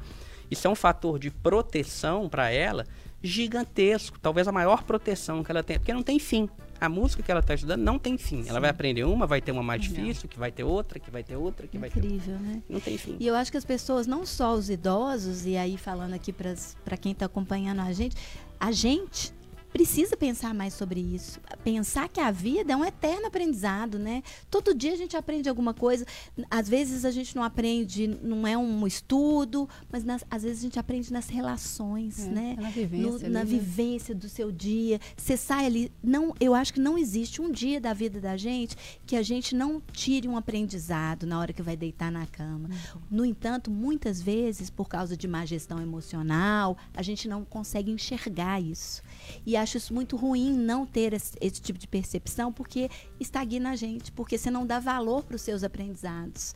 isso é um fator de proteção para ela gigantesco. Talvez a maior proteção que ela tem, porque não tem fim. A música que ela está estudando não tem fim. Ela vai aprender uma, vai ter uma mais difícil, que vai ter outra, que vai ter outra, que vai ter outra. Incrível, né? Não tem fim. E eu acho que as pessoas, não só os idosos, e aí falando aqui para quem está acompanhando a gente, a gente precisa pensar mais sobre isso. Pensar que a vida é um eterno aprendizado, né? Todo dia a gente aprende alguma coisa. Às vezes a gente não aprende, não é um estudo, mas nas- às vezes a gente aprende nas relações, É, né? na vivência No- ali, na né? vivência do seu dia. Você sai ali. Não, eu acho que não existe um dia da vida da gente que a gente não tire um aprendizado na hora que vai deitar na cama. Uhum. No entanto, muitas vezes, por causa de má gestão emocional, a gente não consegue enxergar isso. E acho isso muito ruim não ter esse, esse tipo de percepção, porque estagna a gente, porque você não dá valor para os seus aprendizados.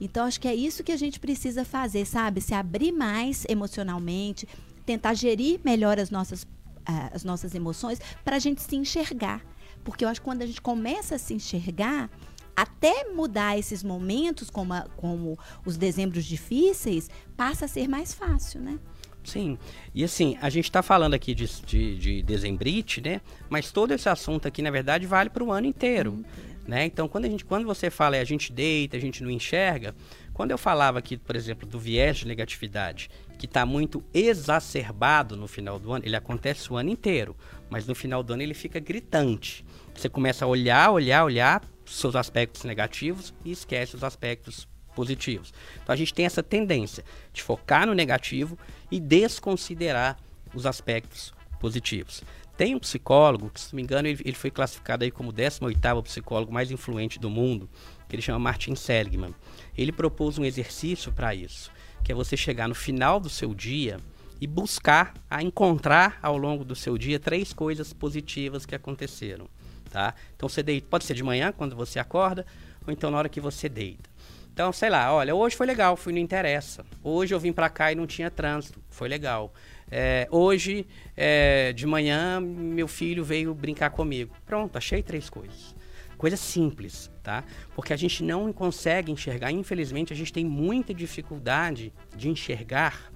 Então, acho que é isso que a gente precisa fazer, sabe? Se abrir mais emocionalmente, tentar gerir melhor as nossas, ah, as nossas emoções, para a gente se enxergar. Porque eu acho que quando a gente começa a se enxergar, até mudar esses momentos, como, a- como os dezembros difíceis, passa a ser mais fácil, né? Sim, e assim, a gente está falando aqui de, de, de dezembrite, né? Mas todo esse assunto aqui, na verdade, vale para o ano inteiro. Né? Então, quando, a gente, quando você fala é, a gente deita, a gente não enxerga, quando eu falava aqui, por exemplo, do viés de negatividade, que está muito exacerbado no final do ano, ele acontece o ano inteiro, mas no final do ano ele fica gritante. Você começa a olhar, olhar, olhar, seus aspectos negativos e esquece os aspectos positivos. Então a gente tem essa tendência de focar no negativo e desconsiderar os aspectos positivos. Tem um psicólogo, que, se não me engano, ele, ele foi classificado aí como 18º psicólogo mais influente do mundo, que ele chama Martin Seligman. Ele propôs um exercício para isso, que é você chegar no final do seu dia e buscar a encontrar ao longo do seu dia três coisas positivas que aconteceram, tá? Então você deita, pode ser de manhã quando você acorda, ou então na hora que você deita. Então, sei lá, olha, hoje foi legal, fui no Interessa. Hoje eu vim para cá e não tinha trânsito, foi legal. É, hoje, é, de manhã, meu filho veio brincar comigo. Pronto, achei três coisas. Coisa simples, tá? Porque a gente não consegue enxergar, infelizmente, a gente tem muita dificuldade de enxergar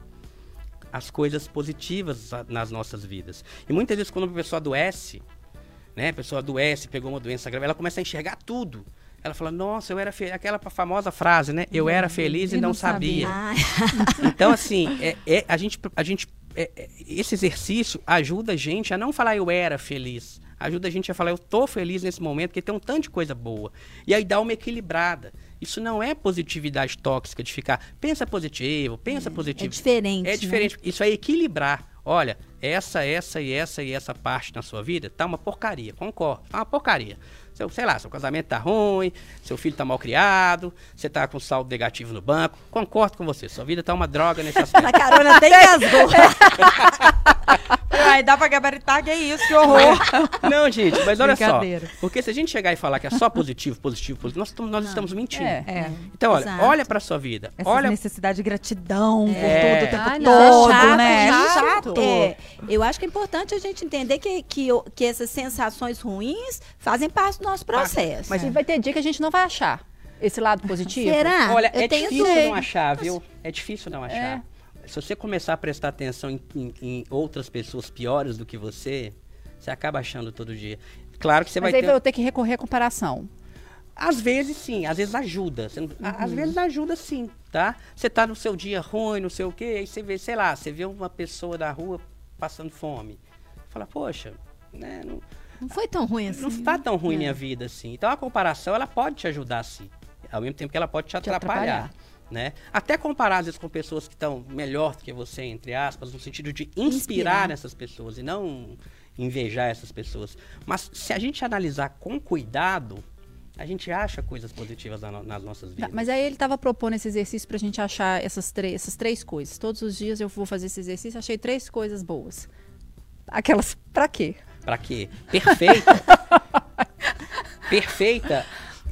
as coisas positivas nas nossas vidas. E muitas vezes, quando a pessoa adoece, né, a pessoa adoece, pegou uma doença grave, ela começa a enxergar tudo. Ela fala, nossa, eu era feliz. Aquela famosa frase, né? Eu era feliz e, e não, não, sabia. sabia. então, assim, é, é, a gente, a gente é, é, esse exercício ajuda a gente a não falar eu era feliz. Ajuda a gente a falar eu tô feliz nesse momento, porque tem um tanto de coisa boa. E aí dá uma equilibrada. Isso não é positividade tóxica de ficar, pensa positivo, pensa é, positivo. É diferente. É diferente. Né? Isso é equilibrar. Olha, essa, essa e essa e essa parte na sua vida tá uma porcaria. Concordo, tá uma porcaria. Seu, sei lá, seu casamento tá ruim, seu filho tá mal criado, você tá com saldo negativo no banco. Concordo com você, sua vida tá uma droga nesse aspecto. A carona até engasgou. Aí dá pra gabaritar, que é isso, que horror. Não, gente, mas olha só. Porque se a gente chegar e falar que é só positivo, positivo, positivo, nós, nós estamos mentindo. É, é. Então, olha, Exato. olha pra sua vida. Essa olha... necessidade de gratidão é. por tudo o tempo Ai, todo, é chato, né? É chato. É. Eu acho que é importante a gente entender que, que, que essas sensações ruins fazem parte do nosso processo. Mas é. vai ter dia que a gente não vai achar esse lado positivo. Será? Olha, eu é difícil não achar, viu? É difícil não achar. É. Se você começar a prestar atenção em, em, em, outras pessoas piores do que você, você acaba achando todo dia. Claro que você Mas vai aí ter... eu ter que recorrer à comparação. Às vezes sim, às vezes ajuda. Uhum. Às vezes ajuda sim, tá? Você tá no seu dia ruim, não sei o quê, aí você vê, sei lá, você vê uma pessoa da rua passando fome. Fala, poxa, né? Não, não foi tão ruim assim. Não está tão ruim é. minha vida assim. Então a comparação ela pode te ajudar sim. Ao mesmo tempo que ela pode te, te atrapalhar. Né? Até comparar às vezes com pessoas que estão melhor do que você, entre aspas, no sentido de inspirar, inspirar essas pessoas e não invejar essas pessoas. Mas se a gente analisar com cuidado, a gente acha coisas positivas nas nossas vidas. mas aí ele estava propondo esse exercício para a gente achar essas, essas três coisas. Todos os dias eu vou fazer esse exercício, achei três coisas boas. Aquelas, para quê? Para quê? Perfeita. Perfeita.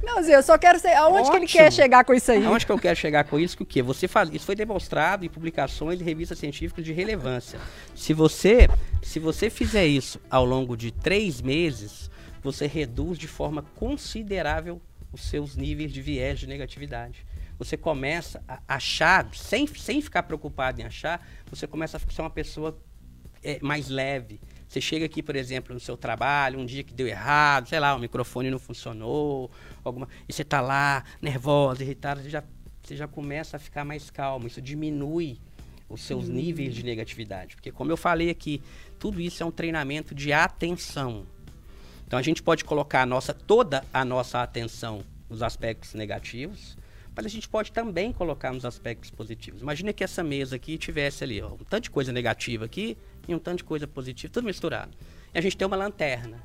Não, Zé, eu só quero saber aonde Ótimo. que ele quer chegar com isso aí. Aonde que eu quero chegar com isso? Que o quê? Você faz, isso foi demonstrado em publicações de revistas científicas de relevância. Se você, se você fizer isso ao longo de três meses, você reduz de forma considerável os seus níveis de viés de negatividade. Você começa a achar, sem, sem ficar preocupado em achar, você começa a ser uma pessoa é, mais leve, você chega aqui, por exemplo, no seu trabalho, um dia que deu errado, sei lá, o microfone não funcionou, alguma, e você está lá, nervosa, irritada, você já, você já começa a ficar mais calmo. Isso diminui os seus hum. níveis de negatividade. Porque, como eu falei aqui, tudo isso é um treinamento de atenção. Então, a gente pode colocar a nossa, toda a nossa atenção nos aspectos negativos, mas a gente pode também colocar nos aspectos positivos. Imagina que essa mesa aqui tivesse ali ó, um tanto de coisa negativa aqui e um tanto de coisa positiva, tudo misturado. E a gente tem uma lanterna.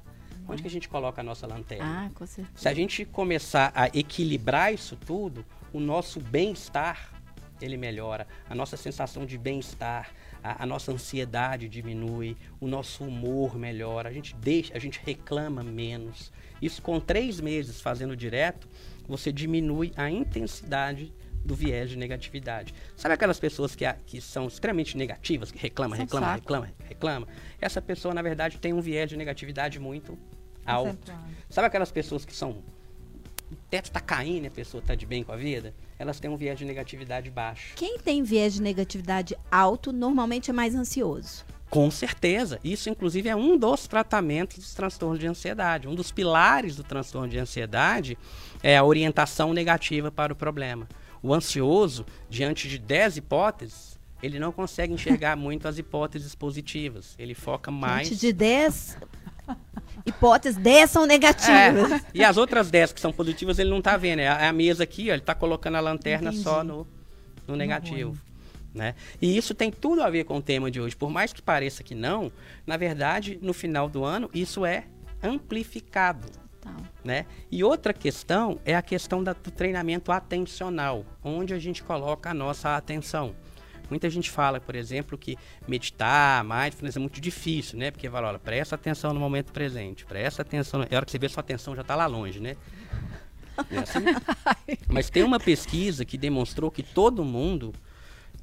Onde que a gente coloca a nossa lanterna? Ah, com certeza. Se a gente começar a equilibrar isso tudo, o nosso bem-estar ele melhora, a nossa sensação de bem-estar, a, a, nossa ansiedade diminui, o nosso humor melhora, a gente deixa, a gente reclama menos. Isso com três meses fazendo direto, você diminui a intensidade do viés de negatividade. Sabe aquelas pessoas que, que são extremamente negativas, que reclama, são reclama, saco. reclama, reclama? Essa pessoa, na verdade, tem um viés de negatividade muito alto. Sabe aquelas pessoas que são. O teto está caindo e a pessoa está de bem com a vida? Elas têm um viés de negatividade baixo. Quem tem viés de negatividade alto normalmente é mais ansioso. Com certeza. Isso, inclusive, é um dos tratamentos dos transtornos de ansiedade. Um dos pilares do transtorno de ansiedade é a orientação negativa para o problema. O ansioso, diante de 10 hipóteses, ele não consegue enxergar muito as hipóteses positivas. Ele foca mais. Diante de 10 Hipóteses 10 são negativas. É, e as outras 10 que são positivas ele não tá vendo. É a, é a mesa aqui, ó, ele tá colocando a lanterna Entendi. só no, no negativo. Né? E isso tem tudo a ver com o tema de hoje. Por mais que pareça que não, na verdade, no final do ano, isso é amplificado. Né? E outra questão é a questão da- do treinamento atencional, onde a gente coloca a nossa atenção. Muita gente fala, por exemplo, que meditar, mindfulness é muito difícil, né? Porque fala, olha, presta atenção no momento presente, presta atenção. É hora que você vê, sua atenção já está lá longe, né? É assim? Mas tem uma pesquisa que demonstrou que todo mundo,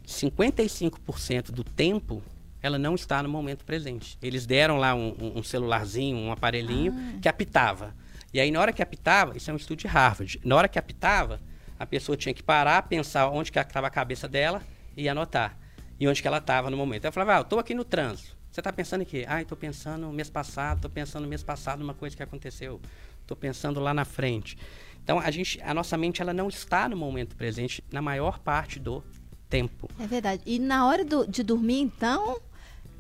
55% do tempo, ela não está no momento presente. Eles deram lá um, um- um celularzinho, um aparelhinho que apitava. E aí, na hora que apitava, isso é um estudo de Harvard, na hora que apitava, a pessoa tinha que parar, pensar onde que estava a cabeça dela e anotar. E onde que ela estava no momento. Ela falava, ah, eu estou aqui no trânsito. Você está pensando em quê? Ah, estou pensando no mês passado, estou pensando no mês passado numa coisa que aconteceu. Estou pensando lá na frente. Então, a, gente, a nossa mente ela não está no momento presente na maior parte do tempo. é verdade. E na hora do- de dormir, então,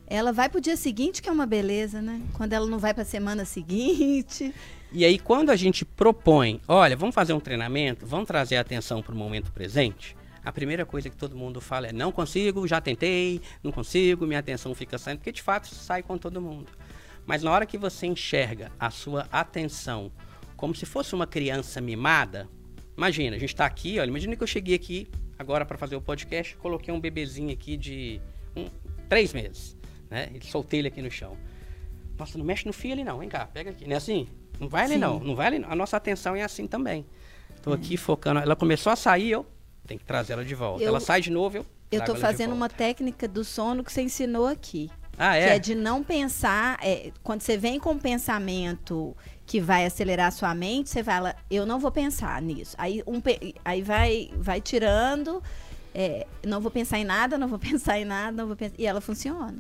ela vai pro dia seguinte, que é uma beleza, né? Quando ela não vai pra semana seguinte. E aí, quando a gente propõe, olha, vamos fazer um treinamento, vamos trazer atenção para o momento presente, a primeira coisa que todo mundo fala é: não consigo, já tentei, não consigo, minha atenção fica saindo, porque de fato sai com todo mundo. Mas na hora que você enxerga a sua atenção como se fosse uma criança mimada, imagina, a gente está aqui, olha, imagina que eu cheguei aqui agora para fazer o podcast, coloquei um bebezinho aqui de um, três meses, né? E soltei ele aqui no chão. Nossa, não mexe no fio ali não, vem cá, pega aqui. Não é assim? Não vai ali Sim. não, não vai ali não. A nossa atenção é assim também. Estou aqui focando. Ela começou a sair, eu tenho que trazer ela de volta. Eu- ela sai de novo, eu Eu de fazendo uma técnica do sono que você ensinou aqui. Ah, Que é? é de não pensar. é, quando você vem com um pensamento que vai acelerar a sua mente, você fala, eu não vou pensar nisso. Aí, um, aí vai, vai tirando. é, não vou pensar em nada, não vou pensar em nada, não vou pensar. E ela funciona.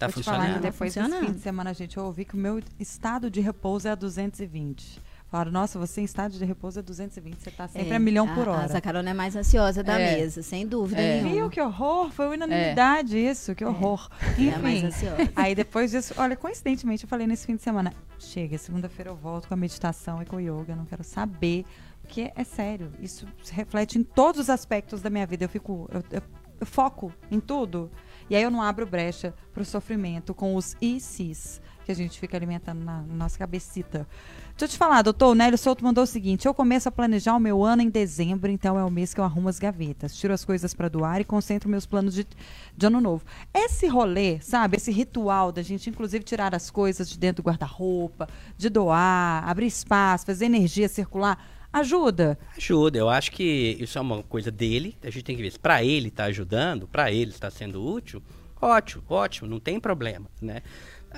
Tá Vou te falar que funcionando? depois desse Funcionando. fim de semana, gente, eu ouvi que o meu estado de repouso é a 220. Falaram, nossa, você em estado de repouso é 220, você tá sempre É, a milhão por A, a hora. Zacarona é mais ansiosa da É. mesa, sem dúvida É. nenhuma. Viu que horror? Foi unanimidade isso, que horror. É a mais Enfim, aí depois disso, olha, coincidentemente eu falei nesse fim de semana, chega, segunda-feira eu volto com a meditação e com o yoga, eu não quero saber, porque é sério, isso se reflete em todos os aspectos da minha vida, eu fico, eu, eu- eu foco em tudo, e aí eu não abro brecha pro sofrimento com os ICs que a gente fica alimentando na, nossa cabecita. Deixa eu te falar, doutor, o Nélio Souto mandou o seguinte: eu começo a planejar o meu ano em dezembro, então é o mês que eu arrumo as gavetas, tiro as coisas para doar e concentro meus planos de, de ano novo. Esse rolê, sabe, esse ritual da gente, inclusive, tirar as coisas de dentro do guarda-roupa, de doar, abrir espaço, fazer energia circular, ajuda. Ajuda, eu acho que isso é uma coisa dele, a gente tem que ver se para ele está ajudando, para ele está sendo útil, ótimo, ótimo, não tem problema, né?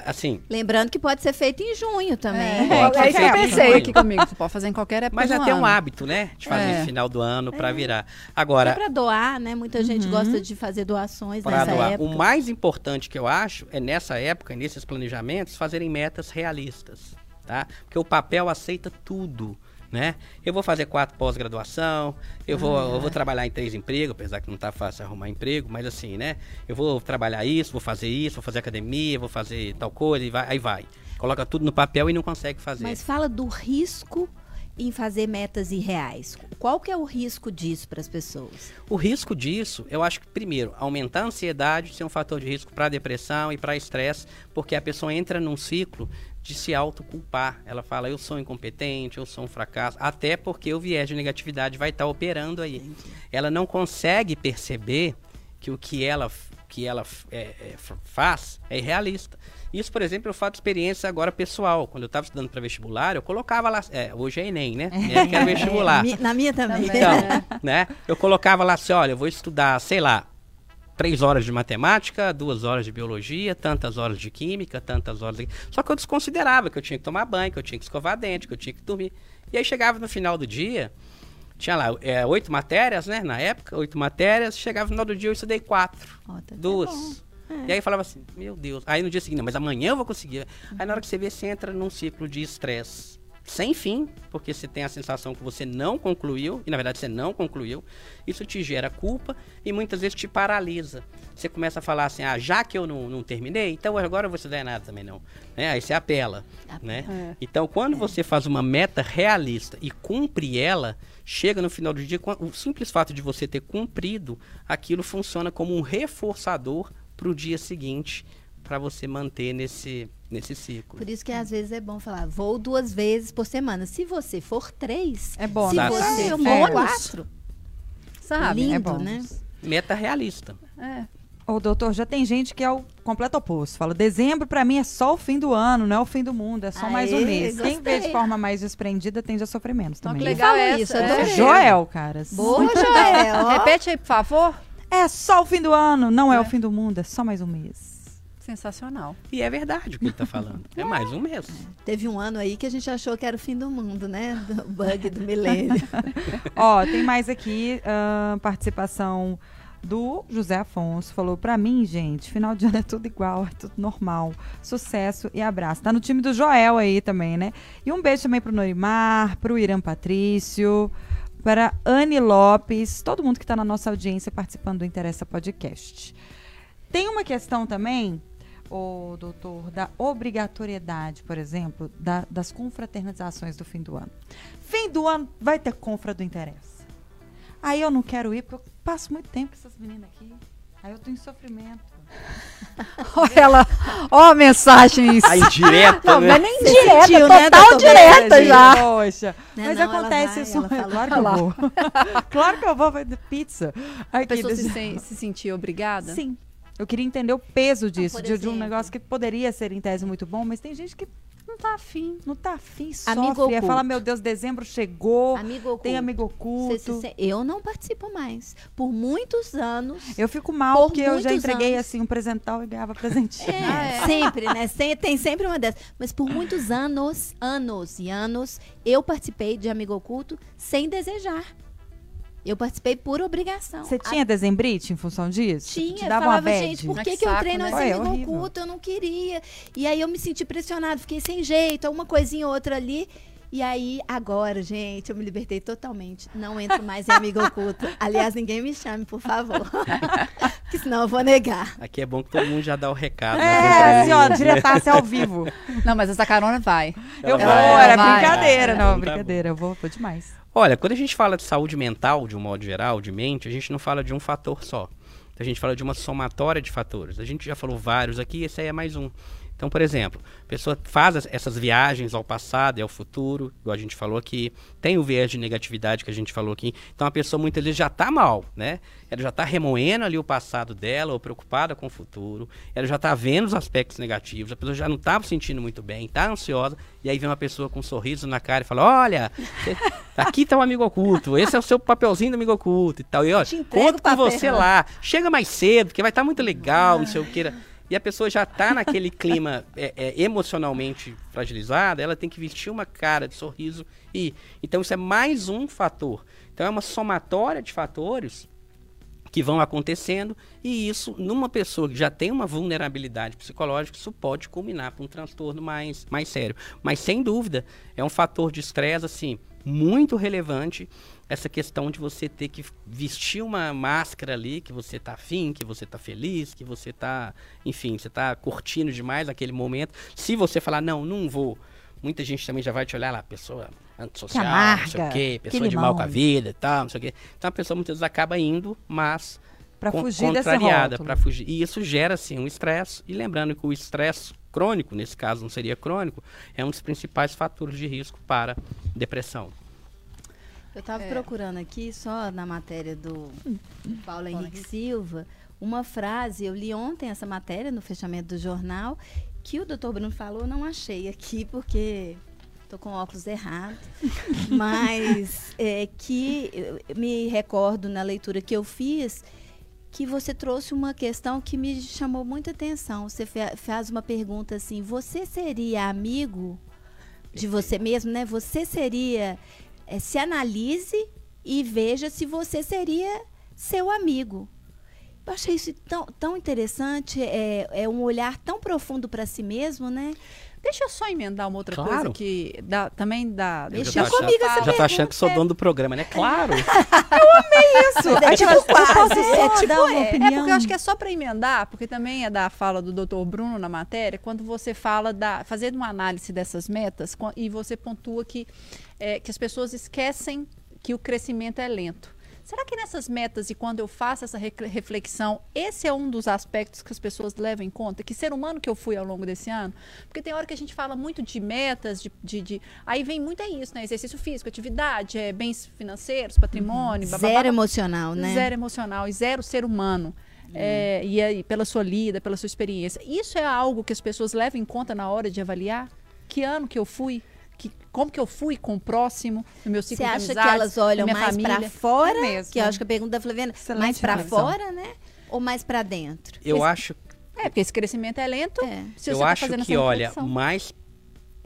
Assim, Lembrando que pode ser feito em junho também. É, É, que é isso que eu pensei aqui comigo. Você pode fazer em qualquer época mas é até um hábito, né? De fazer É. no final do ano para virar. É Agora, para doar, né? Muita gente gosta de fazer doações para nessa doar. época. O mais importante que eu acho é nessa época, nesses planejamentos, fazerem metas realistas, tá? Porque o papel aceita tudo, né? Eu vou fazer quatro pós-graduação, eu vou, eu vou trabalhar em três empregos, apesar que não tá fácil arrumar emprego, mas assim, né? Eu vou trabalhar isso, vou fazer isso, vou fazer academia, vou fazer tal coisa, e vai, aí vai. Coloca tudo no papel e não consegue fazer. Mas fala do risco em fazer metas irreais. Qual que é o risco disso para as pessoas? O risco disso, eu acho que, primeiro, aumentar a ansiedade ser um fator de risco para depressão e para estresse, porque a pessoa entra num ciclo de se autoculpar. Ela fala, eu sou incompetente, eu sou um fracasso, até porque o viés de negatividade vai estar operando aí. Ela não consegue perceber que o que ela, que ela é, é, faz é irrealista. Isso, por exemplo, eu faço experiência agora pessoal. Quando eu estava estudando para vestibular, eu colocava lá. É, hoje é Enem, né? É, que era vestibular. É, mi- na minha também. Então, né? Eu colocava lá assim, olha, eu vou estudar, sei lá, três horas de matemática, duas horas de biologia, tantas horas de química, tantas horas de... Só que eu desconsiderava que eu tinha que tomar banho, que eu tinha que escovar dente, que eu tinha que dormir. E aí chegava no final do dia, tinha lá é, oito matérias, né? Na época, oito matérias. Chegava no final do dia, eu estudei quatro, Ó, tá duas. bom. E aí falava assim, meu Deus. Aí no dia seguinte, não, mas amanhã eu vou conseguir. Aí na hora que você vê, você entra num ciclo de estresse. Sem fim, porque você tem a sensação que você não concluiu, e na verdade você não concluiu. Isso te gera culpa e muitas vezes te paralisa. Você começa a falar assim, ah, já que eu não, não terminei, então agora eu vou estudar nada também não. Né? Aí você apela. Né? É. Então, quando você faz uma meta realista e cumpre ela, chega no final do dia, o simples fato de você ter cumprido, aquilo funciona como um reforçador para o dia seguinte, para você manter nesse, nesse ciclo. Por isso que às vezes é bom falar, vou duas vezes por semana. Se você for três, É bom, se né? você É, for quatro, Sabe? lindo, é bom. né? Meta realista. É. Ô, doutor, já tem gente que é o completo oposto. Fala, dezembro pra mim é só o fim do ano, não é o fim do mundo, é só mais um Aê, mês. Quem vê de gostei. forma mais desprendida tende a sofrer menos Então, também. que legal essa. isso, é. Joel, cara. Boa, Joel. Repete aí, por favor. É só o fim do ano, não é, É. o fim do mundo, é só mais um mês. Sensacional. E é verdade o que ele está falando. É mais um mês. Teve um ano aí que a gente achou que era o fim do mundo, né? Do bug do milênio. Ó, tem mais aqui ahn, participação do José Afonso. Falou, pra mim, gente, final de ano é tudo igual, é tudo normal. Sucesso e abraço. Tá no time do Joel aí também, né? E um beijo também pro Norimar, pro Irã Patrício, para Anne Lopes, todo mundo que tá na nossa audiência participando do Interessa Podcast. Tem uma questão também, o doutor, da obrigatoriedade, por exemplo, da- das confraternizações do fim do ano. Fim do ano vai ter confra do interessa. Aí eu não quero ir, porque eu passo muito tempo com essas meninas aqui. Aí eu tô em sofrimento. Olha ela, ó a mensagem. A indireta, Não, né? mas nem direta, sentiu, né, total doutor direta já. Poxa. Né, Mas não, acontece vai, isso. Claro que eu vou. claro que eu vou, vai de pizza. A Aqui, pessoa se, se sentir obrigada? Sim. Eu queria entender o peso disso, por de, de um negócio que poderia ser em tese muito bom, mas tem gente que Não tá afim. não tá afim, Amigo sofre. É oculto. fala, meu Deus, dezembro chegou, Amigo oculto. tem amigo oculto. se sen- Eu não participo mais. Por muitos anos. Eu fico mal, Por porque eu já entreguei anos. assim um presental e ganhava presentinho. É, é. sempre, né? Sem- tem sempre uma dessas. Mas por muitos anos, anos e anos, eu participei de Amigo Oculto sem desejar. Eu participei por obrigação. Você tinha dezembrite em função disso? Tinha, Te dava falava, gente, por que, que que eu saco, entrei né? Ué, é amigo horrível. oculto? Eu não queria. E aí eu me senti pressionada, fiquei sem jeito, uma coisinha ou outra ali. E aí, agora, gente, eu me libertei totalmente. Não entro mais em amigo oculto. Aliás, ninguém me chame, por favor. Porque senão eu vou negar. Aqui é bom que todo mundo já dá o recado. nas É, assim, ó, né? diretasse ao vivo. Não, mas essa carona vai. Eu Ela vou, vai, era ela vai. brincadeira, Então não, tá brincadeira, eu vou, vou demais. Olha, quando a gente fala de saúde mental, de um modo geral, de mente, a gente não fala de um fator só. A gente fala de uma somatória de fatores. A gente já falou vários aqui, esse aí é mais um. Então, por exemplo, a pessoa faz as- essas viagens ao passado e ao futuro, igual a gente falou aqui, tem o viés de negatividade que a gente falou aqui. Então, a pessoa muitas vezes já está mal, né? Ela já está remoendo ali o passado dela, ou preocupada com o futuro. Ela já está vendo os aspectos negativos. A pessoa já não está se sentindo muito bem, está ansiosa. E aí vem uma pessoa com um sorriso na cara e fala: Olha, aqui está o amigo oculto. Esse é o seu papelzinho do amigo oculto e tal. E entrego conto com você lá. Chega mais cedo, porque vai estar muito legal, não sei o que. E a pessoa já está naquele clima é, é, emocionalmente fragilizada, ela tem que vestir uma cara de sorriso e. Então isso é mais um fator. Então é uma somatória de fatores que vão acontecendo e isso numa pessoa que já tem uma vulnerabilidade psicológica isso pode culminar para um transtorno mais mais sério mas sem dúvida é um fator de estresse assim muito relevante essa questão de você ter que vestir uma máscara ali que você tá afim, que você tá feliz, que você tá, enfim, você tá curtindo demais aquele momento. Se você falar não, não vou, muita gente também já vai te olhar lá, pessoa antissocial, Que não sei o amarga, quê, que pessoa de mal com a vida e tal, não sei o quê. Então a pessoa muitas vezes acaba indo, mas con- fugir contrariada, para fugir. E isso gera assim um estresse. E lembrando que o estresse crônico, nesse caso não seria crônico, é um dos principais fatores de risco para depressão. Eu estava É. procurando aqui, só na matéria do Paulo Henrique Silva, uma frase, eu li ontem essa matéria no fechamento do jornal, que o doutor Bruno falou, não achei aqui, porque estou com óculos errado, mas é, que me recordo na leitura que eu fiz, que você trouxe uma questão que me chamou muita atenção. Você faz uma pergunta assim: você seria amigo de você mesmo, né? Você seria. Eh, se analise e veja se você seria seu amigo. Eu achei isso tão, tão interessante, é, é um olhar tão profundo para si mesmo, né? Deixa eu só emendar uma outra Claro. coisa que dá, também dá. Eu Deixa tô comigo achando- essa Já tô pergunta, achando que sou é. dono do programa, né? Claro. Isso. É Aí tipo eu quase, posso é só tipo, dar uma é. É opinião. porque eu acho que é só para emendar, porque também é da fala do Dr. Bruno na matéria, quando você fala da fazendo uma análise dessas metas e você pontua que é, que as pessoas esquecem que o crescimento é lento. Será que nessas metas e quando eu faço essa re- reflexão, esse é um dos aspectos que as pessoas levam em conta? Que ser humano que eu fui ao longo desse ano? Porque tem hora que a gente fala muito de metas, de, de, de- aí vem muito é isso, né? Exercício físico, atividade, é, bens financeiros, patrimônio, bababá, Zero emocional, né? Zero emocional e zero ser humano. É, e aí, pela sua lida, pela sua experiência. Isso é algo que as pessoas levam em conta na hora de avaliar? Que ano que eu fui? Que, como que eu fui com o próximo, no meu ciclo Você de acha que elas olham mais família? pra fora? É mesmo. que eu acho que a pergunta da Flaviana, Excelente mais pra reflexão. fora, né? Ou mais pra dentro? Eu Esse- acho, É, porque esse crescimento é lento. É. Se eu você tá acho que, olha, mais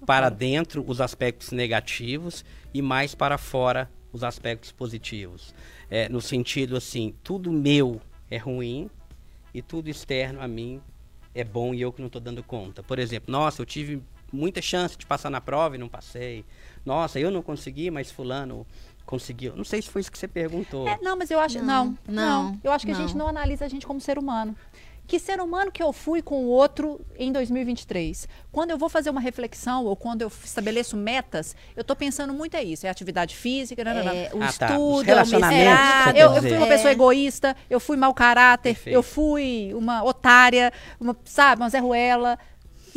para dentro os aspectos negativos e mais para fora os aspectos positivos. É, no sentido assim, tudo meu é ruim e tudo externo a mim é bom e eu que não estou dando conta. Por exemplo, nossa, eu tive muita chance de passar na prova e não passei. Nossa, eu não consegui, mas fulano conseguiu. Não sei se foi isso que você perguntou. É, não, mas eu acho. Não, Não, não. não, Eu acho que a não. gente não analisa a gente como ser humano. Que ser humano que eu fui com o outro em 2023? Quando eu vou fazer uma reflexão ou quando eu estabeleço metas, eu tô pensando muito é isso. É atividade física, né, né, né. É, o Ah, tá. Estudo, é o mestrado. você eu, eu fui uma pessoa É. egoísta, eu fui mau caráter, Perfeito. eu fui uma otária, uma, sabe, uma Zé Ruela.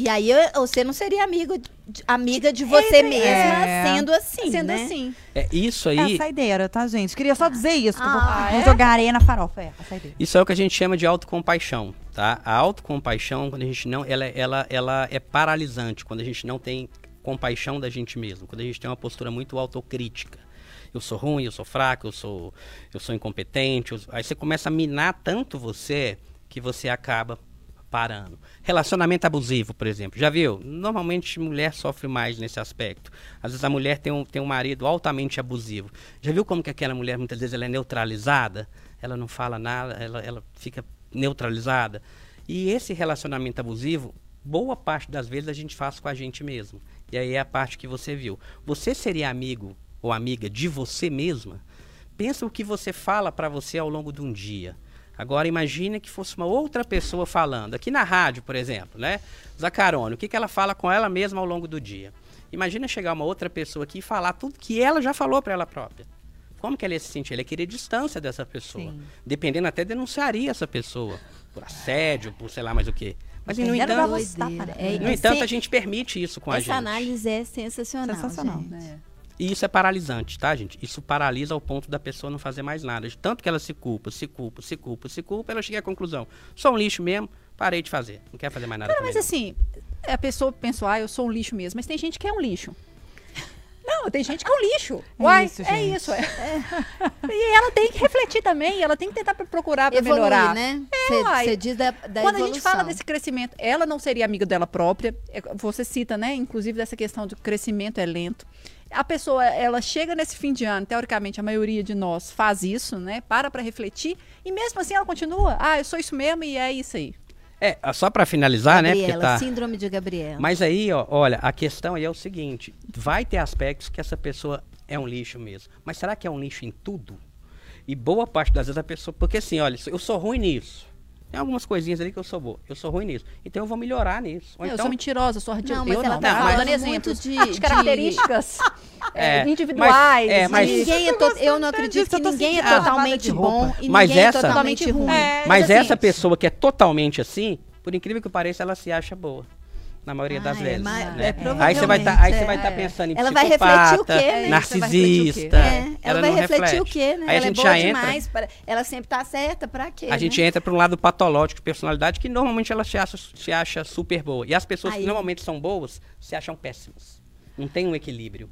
E aí eu- você não seria amigo, de- amiga de você mesma É. sendo assim, sendo né? assim. É isso É a aí. saideira, tá, gente? Queria só dizer isso. que eu vou, Ah, vou é? jogar areia na farofa. É, a saideira. Isso é o que a gente chama de autocompaixão, tá? A autocompaixão, quando a gente não, ela, ela, ela é paralisante, quando a gente não tem compaixão da gente mesmo, quando a gente tem uma postura muito autocrítica. Eu sou ruim, eu sou fraco, eu sou, eu sou incompetente. eu- aí você começa a minar tanto você que você acaba parando. Relacionamento abusivo, por exemplo. Já viu? Normalmente mulher sofre mais nesse aspecto. Às vezes a mulher tem um, tem um marido altamente abusivo. Já viu como que aquela mulher muitas vezes ela é neutralizada? Ela não fala nada, ela, ela fica neutralizada. E esse relacionamento abusivo, boa parte das vezes a gente faz com a gente mesmo. E aí é a parte que você viu. Você seria amigo ou amiga de você mesma? Pensa o que você fala para você ao longo de um dia. Agora imagine que fosse uma outra pessoa falando. Aqui na rádio, por exemplo, né? Zacarone, o que, que ela fala com ela mesma ao longo do dia? Imagina chegar uma outra pessoa aqui e falar tudo que ela já falou para ela própria. Como que ela ia se sentir? Ela ia querer distância dessa pessoa. Sim. Dependendo, até denunciaria essa pessoa. Por assédio, por sei lá mais o quê. Mas, no entanto, você. É, né? no é entanto, a gente permite isso com a Essa gente. análise é sensacional. Sensacional. gente. É. E isso é paralisante, tá, gente? Isso paralisa ao ponto da pessoa não fazer mais nada. De tanto que ela se culpa, se culpa, se culpa, se culpa, ela chega à conclusão. Sou um lixo mesmo, parei de fazer. Não quero fazer mais nada Cara, mas não. assim, a pessoa pensa, ah, eu sou um lixo mesmo, mas tem gente que é um lixo. Não, tem gente que é um lixo. É Uai, isso, é gente. isso. É. E ela tem que refletir também, ela tem que tentar procurar para melhorar. né? uai. Você diz da, da Quando a gente fala evolução. desse crescimento, ela não seria amiga dela própria. É, Você cita, né? Inclusive dessa questão do crescimento é lento. A pessoa, ela chega nesse fim de ano, teoricamente a maioria de nós faz isso, né? Para para refletir e mesmo assim ela continua. Ah, eu sou isso mesmo e é isso aí. É, só pra finalizar, né? Porque Gabriela, tá. síndrome de Gabriela. Mas aí, ó, olha, a questão aí é o seguinte: vai ter aspectos que essa pessoa é um lixo mesmo. Mas será que é um lixo em tudo? E boa parte das vezes a pessoa. Porque assim, olha, eu sou ruim nisso. Tem algumas coisinhas ali que eu sou boa. Eu sou ruim nisso. Então eu vou melhorar nisso. Ou eu então, sou mentirosa, eu sou radiosa. Não, mas eu ela não, tá tá falando dando muito exemplos de- de, características é, É, individuais. mas- é, mas- Ninguém é to- eu não acredito eu que ninguém é totalmente bom e Mas ninguém essa- é totalmente ruim. É, Mas assim, essa pessoa que é totalmente assim, por incrível que pareça, ela se acha boa. Na maioria das Ah, é, vezes. mas- né? é, aí você vai estar aí você vai provavelmente, tá é. pensando em Ela vai refletir o quê, né? Vai o narcisista. É, ela, vai não refletir o reflete. quê, né? Aí a ela gente é boa já entra, demais. para- Ela sempre tá certa, pra quê? a gente né? entra para um lado patológico de personalidade que normalmente ela se acha, se acha super boa. E as pessoas Aí- que normalmente são boas se acham péssimas. Não tem um equilíbrio.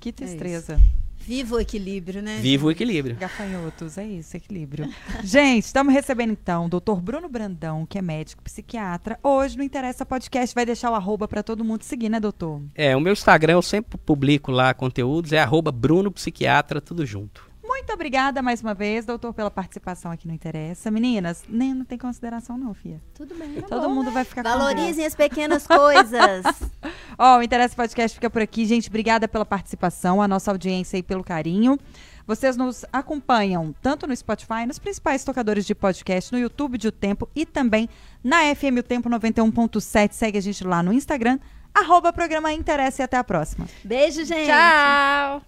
Que tristeza. Viva o equilíbrio, né? Viva o equilíbrio. Gafanhotos, é isso, equilíbrio. Gente, estamos recebendo então o doutor Bruno Brandão, que é médico psiquiatra. Hoje no Interessa Podcast vai deixar o arroba para todo mundo seguir, né, doutor? É, o meu Instagram eu sempre publico lá conteúdos, é arroba Bruno Psiquiatra, tudo junto. Muito obrigada mais uma vez, doutor, pela participação aqui no Interessa. Meninas, nem não tem consideração não, Fia. Tudo bem. tá Todo bom. mundo vai ficar com Valorizem as pequenas coisas. Ó, o Interesse Podcast fica por aqui. Gente, obrigada pela participação, a nossa audiência e pelo carinho. Vocês nos acompanham tanto no Spotify, nos principais tocadores de podcast, no YouTube de O Tempo e também na FM O Tempo 91.7. Segue a gente lá no Instagram, arroba programa Interesse e até a próxima. Beijo, gente. Tchau!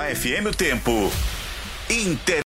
FM o Tempo. Inter